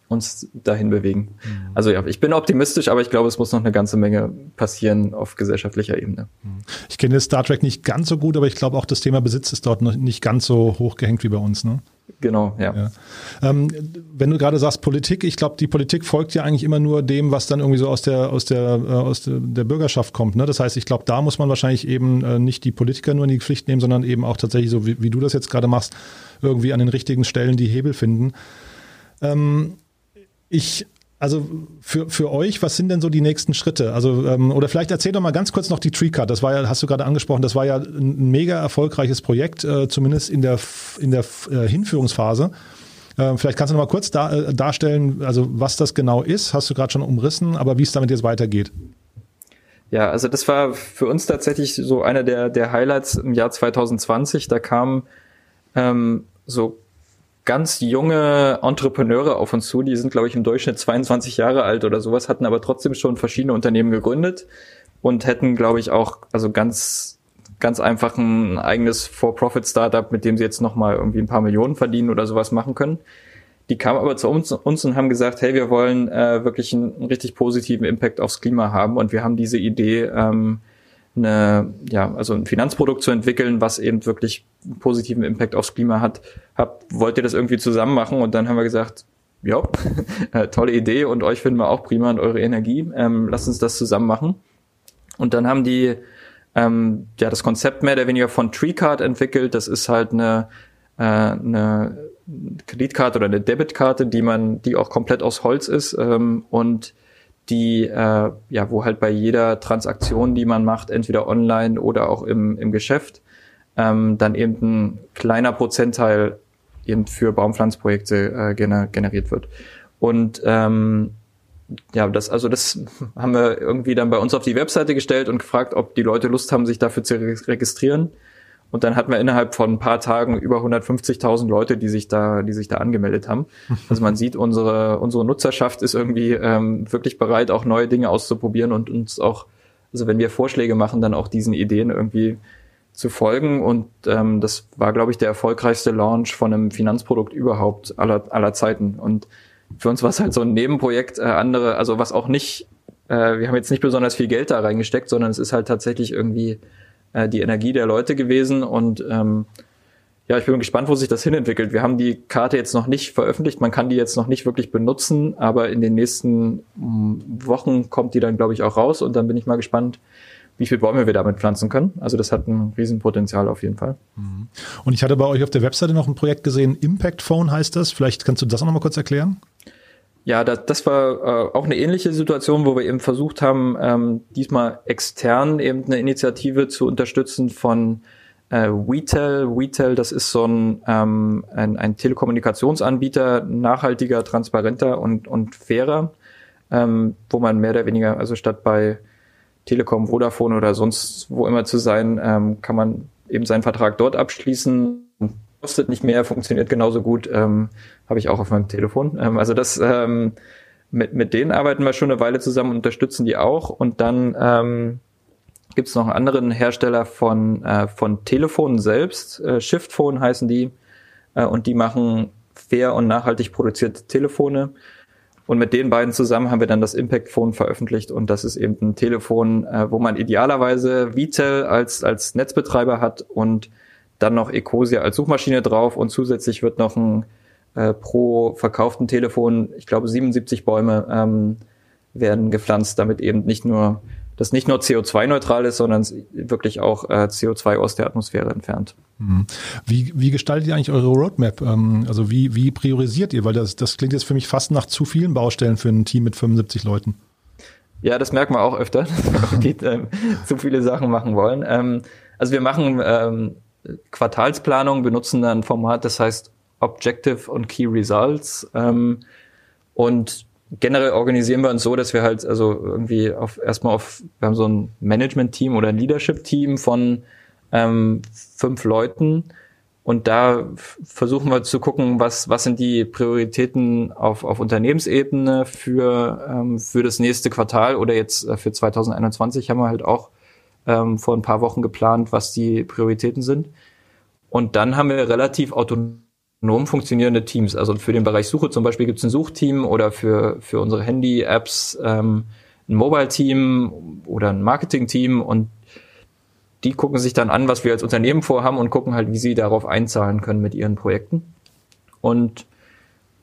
uns dahin bewegen. Mhm. Also ja, ich bin optimistisch, aber ich glaube, es muss noch eine ganze Menge passieren auf gesellschaftlicher Ebene. Mhm. Ich kenne Star Trek nicht ganz so gut, aber ich glaube auch das Thema Besitz ist dort noch nicht ganz so hochgehängt wie bei uns. Ne? Genau, ja. ja. Ähm, wenn du gerade sagst Politik, ich glaube, die Politik folgt ja eigentlich immer nur dem, was dann irgendwie so aus der aus der äh, aus der Bürgerschaft kommt. Ne? Das heißt, ich glaube, da muss man wahrscheinlich eben äh, nicht die Politiker nur in die Pflicht nehmen, sondern eben auch tatsächlich so wie, wie du das jetzt gerade machst, irgendwie an den richtigen Stellen die Hebel finden. Ähm, ich also für, für euch, was sind denn so die nächsten Schritte? Also, ähm, oder vielleicht erzähl doch mal ganz kurz noch die TreeCard. Das war ja, hast du gerade angesprochen, das war ja ein mega erfolgreiches Projekt, äh, zumindest in der, in der äh, Hinführungsphase. Äh, vielleicht kannst du noch mal kurz da, äh, darstellen, also was das genau ist, hast du gerade schon umrissen, aber wie es damit jetzt weitergeht. Ja, also das war für uns tatsächlich so einer der, der Highlights im Jahr 2020. Da kam ähm, so ganz junge Entrepreneure auf uns zu, die sind, glaube ich, im Durchschnitt 22 Jahre alt oder sowas, hatten aber trotzdem schon verschiedene Unternehmen gegründet und hätten, glaube ich, auch also ganz ganz einfach ein eigenes For-Profit-Startup, mit dem sie jetzt nochmal irgendwie ein paar Millionen verdienen oder sowas machen können. Die kamen aber zu uns, uns und haben gesagt, hey, wir wollen äh, wirklich einen, einen, richtig positiven Impact aufs Klima haben und wir haben diese Idee, ähm, eine, ja, also ein Finanzprodukt zu entwickeln, was eben wirklich einen positiven Impact aufs Klima hat. Hab, wollt ihr das irgendwie zusammen machen? Und dann haben wir gesagt, ja, (laughs) äh, tolle Idee und euch finden wir auch prima und eure Energie. Ähm, lasst uns das zusammen machen. Und dann haben die ähm, ja das Konzept mehr oder weniger von TreeCard entwickelt. Das ist halt eine, äh, eine Kreditkarte oder eine Debitkarte, die man, die auch komplett aus Holz ist ähm, und die, äh, ja, wo halt bei jeder Transaktion, die man macht, entweder online oder auch im, im Geschäft, ähm, dann eben ein kleiner Prozentteil eben für Baumpflanzprojekte äh, gener generiert wird. Und ähm, ja, das, also das haben wir irgendwie dann bei uns auf die Webseite gestellt und gefragt, ob die Leute Lust haben, sich dafür zu registrieren. Und dann hatten wir innerhalb von ein paar Tagen über 150.000 Leute, die sich da, die sich da angemeldet haben. (laughs) Also man sieht, unsere, unsere Nutzerschaft ist irgendwie ähm, wirklich bereit, auch neue Dinge auszuprobieren und uns auch, also wenn wir Vorschläge machen, dann auch diesen Ideen irgendwie zu folgen. Und ähm, das war, glaube ich, der erfolgreichste Launch von einem Finanzprodukt überhaupt aller, aller Zeiten. Und für uns war es halt so ein Nebenprojekt, äh, andere, also was auch nicht, äh, wir haben jetzt nicht besonders viel Geld da reingesteckt, sondern es ist halt tatsächlich irgendwie äh, die Energie der Leute gewesen und ähm, ja, ich bin gespannt, wo sich das hinentwickelt. Wir haben die Karte jetzt noch nicht veröffentlicht, man kann die jetzt noch nicht wirklich benutzen, aber in den nächsten mm, Wochen kommt die dann, glaube ich, auch raus und dann bin ich mal gespannt, wie viele Bäume wir damit pflanzen können. Also das hat ein Riesenpotenzial auf jeden Fall. Mhm. Und ich hatte bei euch auf der Webseite noch ein Projekt gesehen, Impact Phone heißt das. Vielleicht kannst du das auch noch mal kurz erklären? Ja, das, das war äh, auch eine ähnliche Situation, wo wir eben versucht haben, ähm, diesmal extern eben eine Initiative zu unterstützen von äh, WeTel. WeTel, das ist so ein, ähm, ein, ein Telekommunikationsanbieter, nachhaltiger, transparenter und, und fairer, ähm, wo man mehr oder weniger, also statt bei Telekom, Vodafone oder sonst wo immer zu sein, ähm, kann man eben seinen Vertrag dort abschließen kostet nicht mehr, funktioniert genauso gut, ähm, habe ich auch auf meinem Telefon. Ähm, also das ähm, mit, mit denen arbeiten wir schon eine Weile zusammen, unterstützen die auch und dann ähm, gibt es noch einen anderen Hersteller von, äh, von Telefonen selbst, äh, Shiftphone heißen die, äh, und die machen fair und nachhaltig produzierte Telefone. Und mit den beiden zusammen haben wir dann das Impact Phone veröffentlicht und das ist eben ein Telefon, äh, wo man idealerweise Vitel als, als Netzbetreiber hat und dann noch Ecosia als Suchmaschine drauf und zusätzlich wird noch ein äh, pro verkauften Telefon, ich glaube 77 Bäume ähm, werden gepflanzt, damit eben nicht nur das nicht nur CO2-neutral ist, sondern wirklich auch äh, CO2 aus der Atmosphäre entfernt. Mhm. Wie, wie gestaltet ihr eigentlich eure Roadmap? Ähm, also wie, wie priorisiert ihr? Weil das, das klingt jetzt für mich fast nach zu vielen Baustellen für ein Team mit 75 Leuten. Ja, das merken wir auch öfter, (laughs) dass wir äh, zu viele Sachen machen wollen. Ähm, also wir machen ähm, Quartalsplanung, benutzen dann ein Format, das heißt Objective und Key Results. Ähm, und generell organisieren wir uns so, dass wir halt also irgendwie auf erstmal auf, wir haben so ein Management-Team oder ein Leadership-Team von ähm, fünf Leuten und da versuchen wir zu gucken, was, was sind die Prioritäten auf, auf Unternehmensebene für, ähm, für das nächste Quartal oder jetzt äh, für 2021 haben wir halt auch ähm, vor ein paar Wochen geplant, was die Prioritäten sind. Und dann haben wir relativ autonom funktionierende Teams. Also für den Bereich Suche zum Beispiel gibt es ein Suchteam oder für, für unsere Handy-Apps ähm, ein Mobile-Team oder ein Marketing-Team und die gucken sich dann an, was wir als Unternehmen vorhaben und gucken halt, wie sie darauf einzahlen können mit ihren Projekten. Und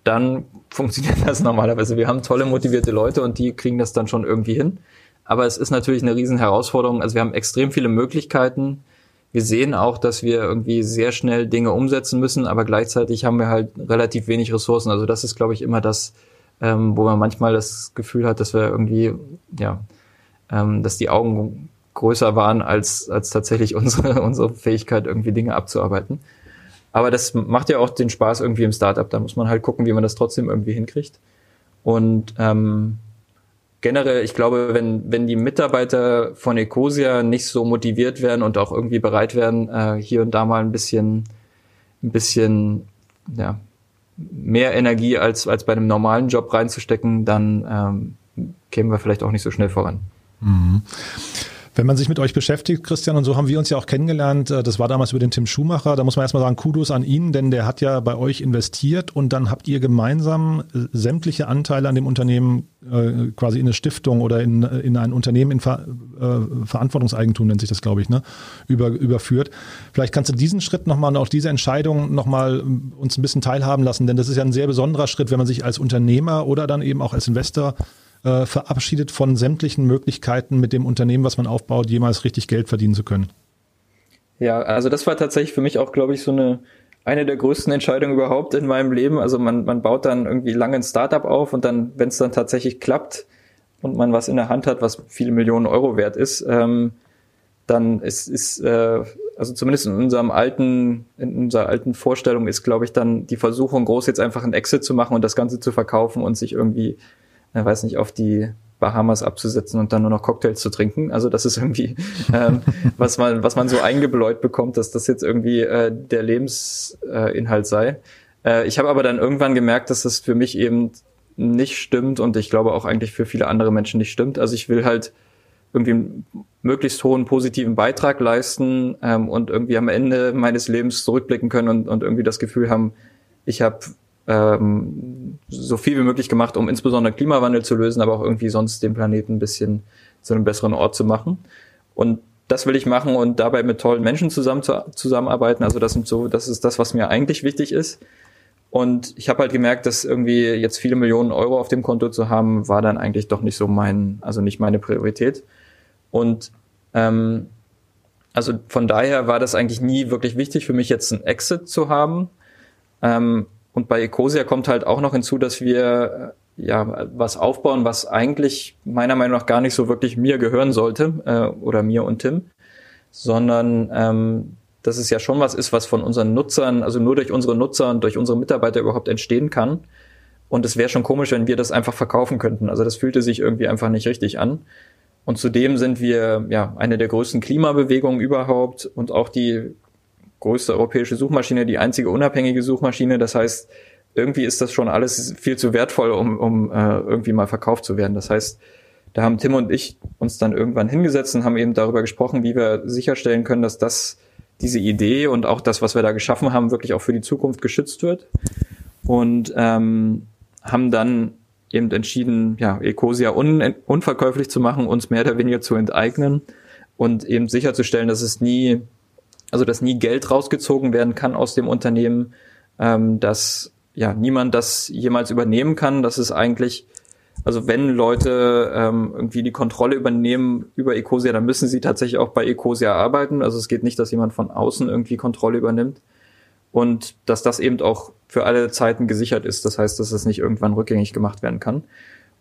dann (laughs) funktioniert das normalerweise. Wir haben tolle motivierte Leute und die kriegen das dann schon irgendwie hin. Aber es ist natürlich eine riesen Herausforderung. Also wir haben extrem viele Möglichkeiten. Wir sehen auch, dass wir irgendwie sehr schnell Dinge umsetzen müssen, aber gleichzeitig haben wir halt relativ wenig Ressourcen. Also das ist, glaube ich, immer das, ähm, wo man manchmal das Gefühl hat, dass wir irgendwie, ja, ähm, dass die Augen größer waren als, als tatsächlich (laughs) unsere, unsere Fähigkeit, irgendwie Dinge abzuarbeiten. Aber das macht ja auch den Spaß irgendwie im Startup. Da muss man halt gucken, wie man das trotzdem irgendwie hinkriegt. Und ähm, generell, ich glaube, wenn, wenn die Mitarbeiter von Ecosia nicht so motiviert werden und auch irgendwie bereit werden, äh, hier und da mal ein bisschen, ein bisschen, ja, mehr Energie als, als bei einem normalen Job reinzustecken, dann ähm, kämen wir vielleicht auch nicht so schnell voran. Mhm. Wenn man sich mit euch beschäftigt, Christian, und so haben wir uns ja auch kennengelernt, äh, das war damals über den Tim Schumacher, da muss man erstmal sagen, Kudos an ihn, denn der hat ja bei euch investiert und dann habt ihr gemeinsam äh, sämtliche Anteile an dem Unternehmen äh, quasi in eine Stiftung oder in, in ein Unternehmen in Ver, äh, Verantwortungseigentum, nennt sich das, glaube ich, ne, über, überführt. Vielleicht kannst du diesen Schritt nochmal und auch diese Entscheidung nochmal uns ein bisschen teilhaben lassen, denn das ist ja ein sehr besonderer Schritt, wenn man sich als Unternehmer oder dann eben auch als Investor äh, verabschiedet von sämtlichen Möglichkeiten, mit dem Unternehmen, was man aufbaut, jemals richtig Geld verdienen zu können. Ja, also das war tatsächlich für mich auch, glaube ich, so eine eine der größten Entscheidungen überhaupt in meinem Leben. Also man, man baut dann irgendwie lange ein Startup auf und dann, wenn es dann tatsächlich klappt und man was in der Hand hat, was viele Millionen Euro wert ist, ähm, dann ist, ist äh, also zumindest in unserem alten, in unserer alten Vorstellung ist, glaube ich, dann die Versuchung groß, jetzt einfach ein Exit zu machen und das Ganze zu verkaufen und sich irgendwie äh, weiß nicht, auf die Bahamas abzusetzen und dann nur noch Cocktails zu trinken. Also das ist irgendwie, (laughs) ähm, was man, was man so eingebläut bekommt, dass das jetzt irgendwie äh, der Lebensinhalt sei. Äh, ich habe aber dann irgendwann gemerkt, dass das für mich eben nicht stimmt und ich glaube auch eigentlich für viele andere Menschen nicht stimmt. Also ich will halt irgendwie einen möglichst hohen positiven Beitrag leisten ähm, und irgendwie am Ende meines Lebens zurückblicken können und, und irgendwie das Gefühl haben, ich habe ähm, so viel wie möglich gemacht, um insbesondere Klimawandel zu lösen, aber auch irgendwie sonst den Planeten ein bisschen zu einem besseren Ort zu machen. Und das will ich machen und dabei mit tollen Menschen zusammen zu, zusammenarbeiten. Also das sind so, das ist das, was mir eigentlich wichtig ist. Und ich habe halt gemerkt, dass irgendwie jetzt viele Millionen Euro auf dem Konto zu haben, war dann eigentlich doch nicht so mein, also nicht meine Priorität. Und ähm, also von daher war das eigentlich nie wirklich wichtig für mich, jetzt einen Exit zu haben. Ähm, und bei Ecosia kommt halt auch noch hinzu, dass wir äh, ja was aufbauen, was eigentlich meiner Meinung nach gar nicht so wirklich mir gehören sollte äh, oder mir und Tim, sondern ähm, dass es ja schon was ist, was von unseren Nutzern, also nur durch unsere Nutzer und durch unsere Mitarbeiter überhaupt entstehen kann. Und es wäre schon komisch, wenn wir das einfach verkaufen könnten. Also das fühlte sich irgendwie einfach nicht richtig an. Und zudem sind wir ja eine der größten Klimabewegungen überhaupt und auch die größte europäische Suchmaschine, die einzige unabhängige Suchmaschine. Das heißt, irgendwie ist das schon alles viel zu wertvoll, um, um äh, irgendwie mal verkauft zu werden. Das heißt, da haben Tim und ich uns dann irgendwann hingesetzt und haben eben darüber gesprochen, wie wir sicherstellen können, dass das, diese Idee und auch das, was wir da geschaffen haben, wirklich auch für die Zukunft geschützt wird. Und ähm, haben dann eben entschieden, ja, Ecosia un unverkäuflich zu machen, uns mehr oder weniger zu enteignen und eben sicherzustellen, dass es nie also dass nie Geld rausgezogen werden kann aus dem Unternehmen, ähm, dass ja niemand das jemals übernehmen kann. Das ist eigentlich, also wenn Leute ähm, irgendwie die Kontrolle übernehmen über Ecosia, dann müssen sie tatsächlich auch bei Ecosia arbeiten. Also es geht nicht, dass jemand von außen irgendwie Kontrolle übernimmt. Und dass das eben auch für alle Zeiten gesichert ist. Das heißt, dass es nicht irgendwann rückgängig gemacht werden kann.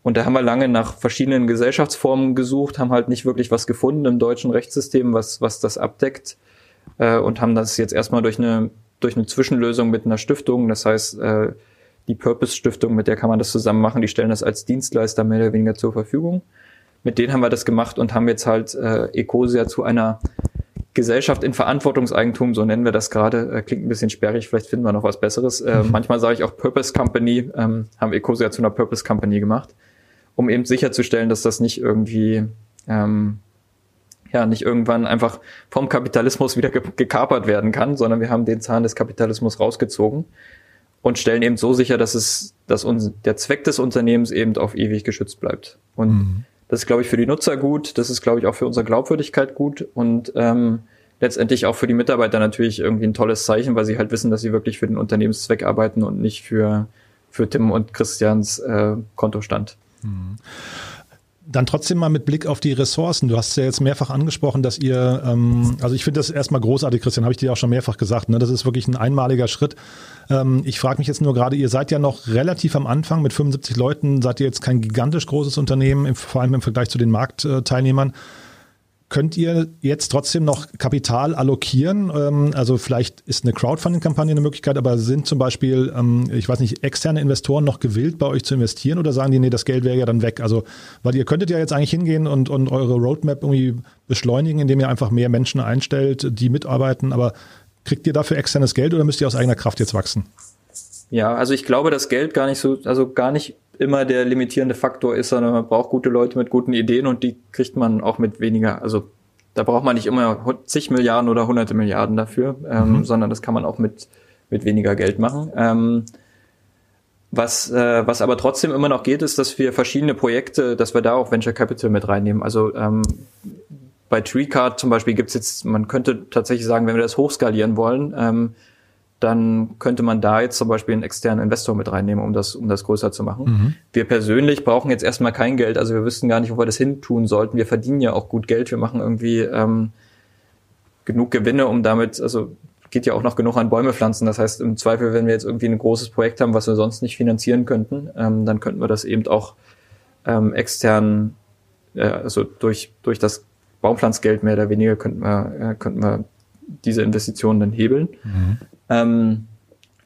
Und da haben wir lange nach verschiedenen Gesellschaftsformen gesucht, haben halt nicht wirklich was gefunden im deutschen Rechtssystem, was, was das abdeckt. Äh, und haben das jetzt erstmal durch eine, durch eine Zwischenlösung mit einer Stiftung, das heißt, äh, die Purpose Stiftung, mit der kann man das zusammen machen, die stellen das als Dienstleister mehr oder weniger zur Verfügung. Mit denen haben wir das gemacht und haben jetzt halt äh, Ecosia zu einer Gesellschaft in Verantwortungseigentum, so nennen wir das gerade, äh, klingt ein bisschen sperrig, vielleicht finden wir noch was Besseres. Äh, mhm. Manchmal sage ich auch Purpose Company, ähm, haben Ecosia zu einer Purpose Company gemacht, um eben sicherzustellen, dass das nicht irgendwie, ähm, ja, nicht irgendwann einfach vom Kapitalismus wieder ge gekapert werden kann, sondern wir haben den Zahn des Kapitalismus rausgezogen und stellen eben so sicher, dass es, dass uns, der Zweck des Unternehmens eben auf ewig geschützt bleibt. Und mhm. Das ist, glaube ich, für die Nutzer gut. Das ist, glaube ich, auch für unsere Glaubwürdigkeit gut und ähm, letztendlich auch für die Mitarbeiter natürlich irgendwie ein tolles Zeichen, weil sie halt wissen, dass sie wirklich für den Unternehmenszweck arbeiten und nicht für, für Tim und Christians äh, Kontostand. Mhm. Dann trotzdem mal mit Blick auf die Ressourcen. Du hast ja jetzt mehrfach angesprochen, dass ihr, ähm, also ich finde das erstmal großartig, Christian, habe ich dir auch schon mehrfach gesagt. Ne? Das ist wirklich ein einmaliger Schritt. Ähm, ich frage mich jetzt nur gerade, ihr seid ja noch relativ am Anfang mit 75 Leuten, seid ihr jetzt kein gigantisch großes Unternehmen, vor allem im Vergleich zu den Marktteilnehmern. Könnt ihr jetzt trotzdem noch Kapital allokieren? Ähm, also vielleicht ist eine Crowdfunding-Kampagne eine Möglichkeit, aber sind zum Beispiel, ähm, ich weiß nicht, externe Investoren noch gewillt, bei euch zu investieren oder sagen die, nee, das Geld wäre ja dann weg? Also, weil ihr könntet ja jetzt eigentlich hingehen und, und eure Roadmap irgendwie beschleunigen, indem ihr einfach mehr Menschen einstellt, die mitarbeiten, aber kriegt ihr dafür externes Geld oder müsst ihr aus eigener Kraft jetzt wachsen? Ja, also ich glaube, dass Geld gar nicht so, also gar nicht immer der limitierende Faktor ist, sondern man braucht gute Leute mit guten Ideen und die kriegt man auch mit weniger. Also da braucht man nicht immer zig Milliarden oder hunderte Milliarden dafür, ähm, mhm. sondern das kann man auch mit, mit weniger Geld machen. Ähm, was, äh, was aber trotzdem immer noch geht, ist, dass wir verschiedene Projekte, dass wir da auch Venture Capital mit reinnehmen. Also ähm, bei TreeCard zum Beispiel gibt's jetzt, man könnte tatsächlich sagen, wenn wir das hochskalieren wollen, ähm, dann könnte man da jetzt zum Beispiel einen externen Investor mit reinnehmen, um das, um das größer zu machen. Mhm. Wir persönlich brauchen jetzt erstmal kein Geld, also wir wüssten gar nicht, wo wir das hin tun sollten. Wir verdienen ja auch gut Geld, wir machen irgendwie ähm, genug Gewinne, um damit, also geht ja auch noch genug an Bäume pflanzen. Das heißt, im Zweifel, wenn wir jetzt irgendwie ein großes Projekt haben, was wir sonst nicht finanzieren könnten, ähm, dann könnten wir das eben auch ähm, extern, äh, also durch, durch das Baumpflanzgeld mehr oder weniger könnten wir, äh, könnten wir diese Investitionen dann hebeln. Mhm. Ähm,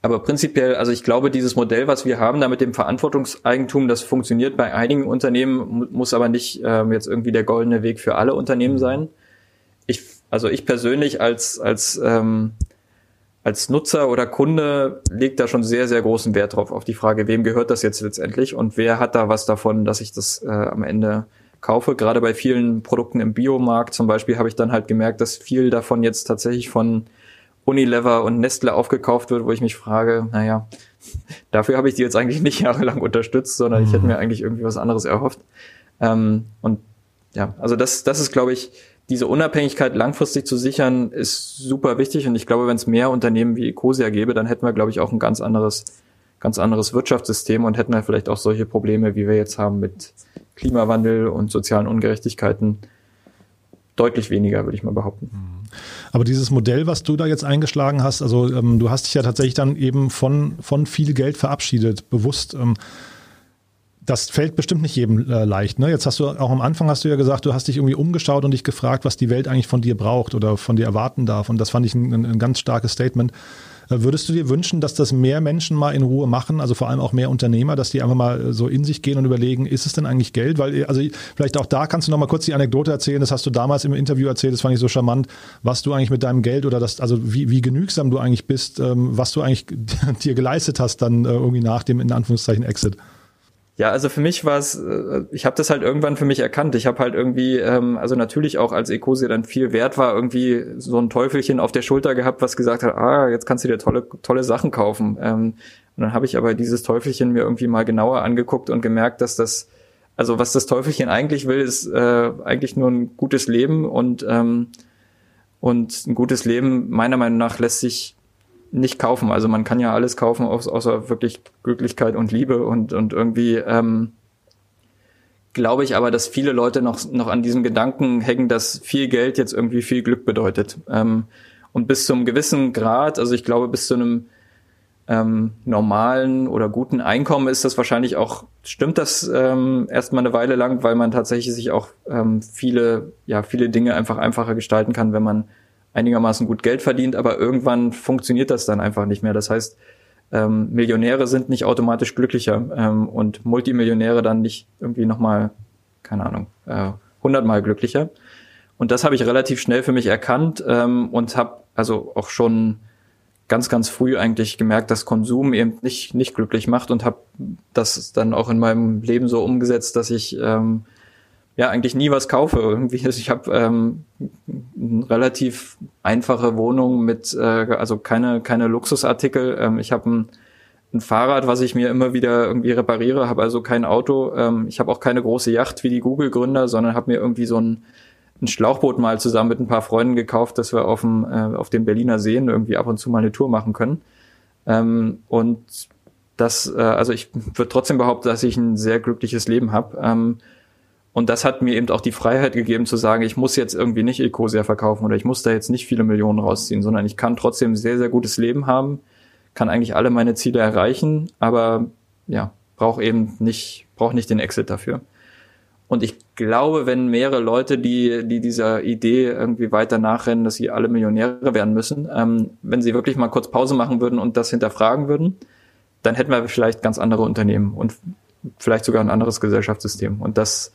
aber prinzipiell, also ich glaube, dieses Modell, was wir haben, da mit dem Verantwortungseigentum, das funktioniert bei einigen Unternehmen, muss aber nicht ähm, jetzt irgendwie der goldene Weg für alle Unternehmen sein. Ich, also ich persönlich als, als, ähm, als Nutzer oder Kunde legt da schon sehr, sehr großen Wert drauf, auf die Frage, wem gehört das jetzt letztendlich und wer hat da was davon, dass ich das äh, am Ende kaufe. Gerade bei vielen Produkten im Biomarkt zum Beispiel habe ich dann halt gemerkt, dass viel davon jetzt tatsächlich von Unilever und Nestle aufgekauft wird, wo ich mich frage, naja, (laughs) dafür habe ich die jetzt eigentlich nicht (laughs) jahrelang unterstützt, sondern mhm. ich hätte mhm. mir eigentlich irgendwie was anderes erhofft. Ähm, und ja, also das, das ist, glaube ich, diese Unabhängigkeit langfristig zu sichern, ist super wichtig. Und ich glaube, wenn es mehr Unternehmen wie Ecosia gäbe, dann hätten wir, glaube ich, auch ein ganz anderes, ganz anderes Wirtschaftssystem und hätten wir vielleicht auch solche Probleme, wie wir jetzt haben mit Klimawandel und sozialen Ungerechtigkeiten, deutlich weniger, würde ich mal behaupten. Mhm. Aber dieses Modell, was du da jetzt eingeschlagen hast, also ähm, du hast dich ja tatsächlich dann eben von, von viel Geld verabschiedet, bewusst. Ähm, das fällt bestimmt nicht jedem äh, leicht. Ne? Jetzt hast du auch am Anfang hast du ja gesagt, du hast dich irgendwie umgeschaut und dich gefragt, was die Welt eigentlich von dir braucht oder von dir erwarten darf. Und das fand ich ein, ein ganz starkes Statement. Äh, würdest du dir wünschen, dass das mehr Menschen mal in Ruhe machen, also vor allem auch mehr Unternehmer, dass die einfach mal äh, so in sich gehen und überlegen, ist es denn eigentlich Geld? Weil, äh, also vielleicht auch da kannst du noch mal kurz die Anekdote erzählen, das hast du damals im Interview erzählt, das fand ich so charmant, was du eigentlich mit deinem Geld oder das, also wie, wie genügsam du eigentlich bist, ähm, was du eigentlich (laughs) dir geleistet hast dann irgendwie nach dem, in Anführungszeichen, Exit. Ja, also für mich war es, äh, ich habe das halt irgendwann für mich erkannt. Ich habe halt irgendwie, ähm, also natürlich auch als Ecosia dann viel wert war, irgendwie so ein Teufelchen auf der Schulter gehabt, was gesagt hat, ah, jetzt kannst du dir tolle, tolle Sachen kaufen. Ähm, und dann habe ich aber dieses Teufelchen mir irgendwie mal genauer angeguckt und gemerkt, dass das, also was das Teufelchen eigentlich will, ist äh, eigentlich nur ein gutes Leben und ähm, und ein gutes Leben meiner Meinung nach lässt sich nicht kaufen. Also man kann ja alles kaufen, außer wirklich Glücklichkeit und Liebe und, und irgendwie ähm, glaube ich aber, dass viele Leute noch, noch an diesem Gedanken hängen, dass viel Geld jetzt irgendwie viel Glück bedeutet. Ähm, und bis zu einem gewissen Grad, also ich glaube bis zu einem ähm, normalen oder guten Einkommen ist das wahrscheinlich auch, stimmt das ähm, erstmal eine Weile lang, weil man tatsächlich sich auch ähm, viele, ja, viele Dinge einfach einfacher gestalten kann, wenn man einigermaßen gut Geld verdient, aber irgendwann funktioniert das dann einfach nicht mehr. Das heißt, ähm, Millionäre sind nicht automatisch glücklicher ähm, und Multimillionäre dann nicht irgendwie nochmal, keine Ahnung, äh, hundertmal glücklicher. Und das habe ich relativ schnell für mich erkannt ähm, und habe also auch schon ganz, ganz früh eigentlich gemerkt, dass Konsum eben nicht, nicht glücklich macht und habe das dann auch in meinem Leben so umgesetzt, dass ich ähm, ja eigentlich nie was kaufe. Irgendwie, also ich habe ähm, eine relativ einfache Wohnung mit, äh, also keine, keine Luxusartikel. Ähm, ich habe ein, ein Fahrrad, was ich mir immer wieder irgendwie repariere, habe also kein Auto. Ähm, ich habe auch keine große Yacht wie die Google-Gründer, sondern habe mir irgendwie so ein ein Schlauchboot mal zusammen mit ein paar Freunden gekauft, dass wir auf dem, äh, auf dem Berliner Seen irgendwie ab und zu mal eine Tour machen können. Ähm, und das, äh, also ich würde trotzdem behaupten, dass ich ein sehr glückliches Leben habe. Ähm, und das hat mir eben auch die Freiheit gegeben zu sagen, ich muss jetzt irgendwie nicht Ecosia verkaufen oder ich muss da jetzt nicht viele Millionen rausziehen, sondern ich kann trotzdem sehr, sehr gutes Leben haben, kann eigentlich alle meine Ziele erreichen, aber ja, brauche eben nicht, brauche nicht den Exit dafür. Und ich glaube, wenn mehrere Leute, die, die dieser Idee irgendwie weiter nachrennen, dass sie alle Millionäre werden müssen, ähm, wenn sie wirklich mal kurz Pause machen würden und das hinterfragen würden, dann hätten wir vielleicht ganz andere Unternehmen und vielleicht sogar ein anderes Gesellschaftssystem. Und das,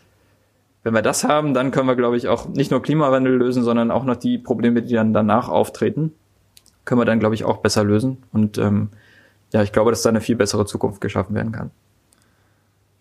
wenn wir das haben, dann können wir, glaube ich, auch nicht nur Klimawandel lösen, sondern auch noch die Probleme, die dann danach auftreten, können wir dann, glaube ich, auch besser lösen. Und ähm, ja, ich glaube, dass da eine viel bessere Zukunft geschaffen werden kann.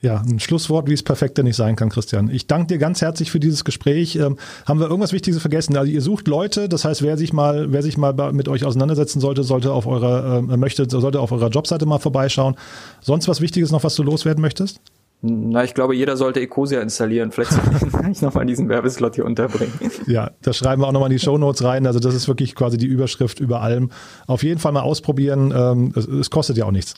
Ja, ein Schlusswort, wie es perfekter nicht sein kann, Christian. Ich danke dir ganz herzlich für dieses Gespräch. Ähm, haben wir irgendwas Wichtiges vergessen? Also ihr sucht Leute, das heißt, wer sich mal, wer sich mal mit euch auseinandersetzen sollte, sollte auf eurer, äh, möchte, sollte auf eurer Jobseite mal vorbeischauen. Sonst was Wichtiges noch, was du loswerden möchtest? Na, ich glaube, jeder sollte Ecosia installieren. Vielleicht kann ich (laughs) nochmal diesen Werbeslot hier unterbringen. (laughs) Ja, das schreiben wir auch nochmal in die Show Notes rein. Also das ist wirklich quasi die Überschrift über allem. Auf jeden Fall mal ausprobieren. Ähm, es, kostet ja auch nichts.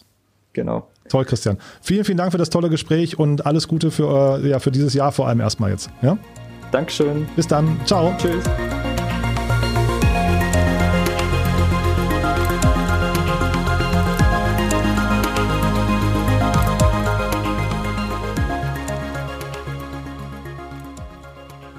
Genau. Toll, Christian. Vielen, vielen Dank für das tolle Gespräch und alles Gute für, äh, ja, für dieses Jahr vor allem erstmal jetzt. Ja? Dankeschön. Bis dann. Ciao. Tschüss.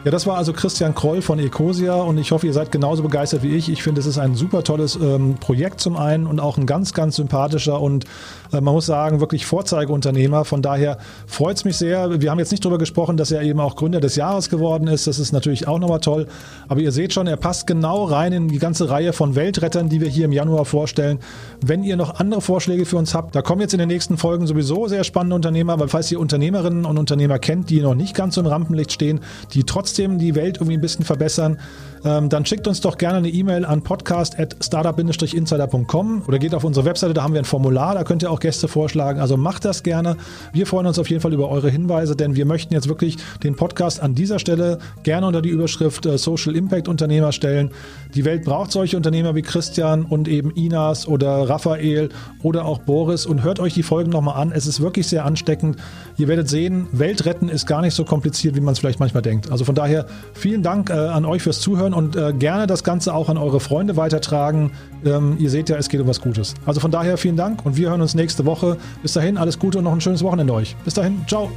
Ja, das war also Christian Kroll von Ecosia und ich hoffe, ihr seid genauso begeistert wie ich. Ich finde, es ist ein super tolles ähm, Projekt zum einen und auch ein ganz, ganz sympathischer und äh, man muss sagen, wirklich Vorzeigeunternehmer. Von daher freut es mich sehr. Wir haben jetzt nicht darüber gesprochen, dass er eben auch Gründer des Jahres geworden ist. Das ist natürlich auch nochmal toll. Aber ihr seht schon, er passt genau rein in die ganze Reihe von Weltrettern, die wir hier im Januar vorstellen. Wenn ihr noch andere Vorschläge für uns habt, da kommen jetzt in den nächsten Folgen sowieso sehr spannende Unternehmer, weil falls ihr Unternehmerinnen und Unternehmer kennt, die noch nicht ganz so im Rampenlicht stehen, die trotzdem trotzdem die Welt irgendwie ein bisschen verbessern, ähm, dann schickt uns doch gerne eine E-Mail an podcast.startup-insider.com oder geht auf unsere Webseite, da haben wir ein Formular, da könnt ihr auch Gäste vorschlagen. Also macht das gerne. Wir freuen uns auf jeden Fall über eure Hinweise, denn wir möchten jetzt wirklich den Podcast an dieser Stelle gerne unter die Überschrift äh, Social Impact Unternehmer stellen. Die Welt braucht solche Unternehmer wie Christian und eben Inas oder Raphael oder auch Boris und hört euch die Folgen nochmal an. Es ist wirklich sehr ansteckend. Ihr werdet sehen, Welt retten ist gar nicht so kompliziert, wie man es vielleicht manchmal denkt. Also von daher vielen Dank äh, an euch fürs Zuhören anhören und äh, gerne das Ganze auch an eure Freunde weitertragen. Ähm, ihr seht ja, es geht um was Gutes. Also von daher vielen Dank und wir hören uns nächste Woche. Bis dahin, alles Gute und noch ein schönes Wochenende euch. Bis dahin, ciao.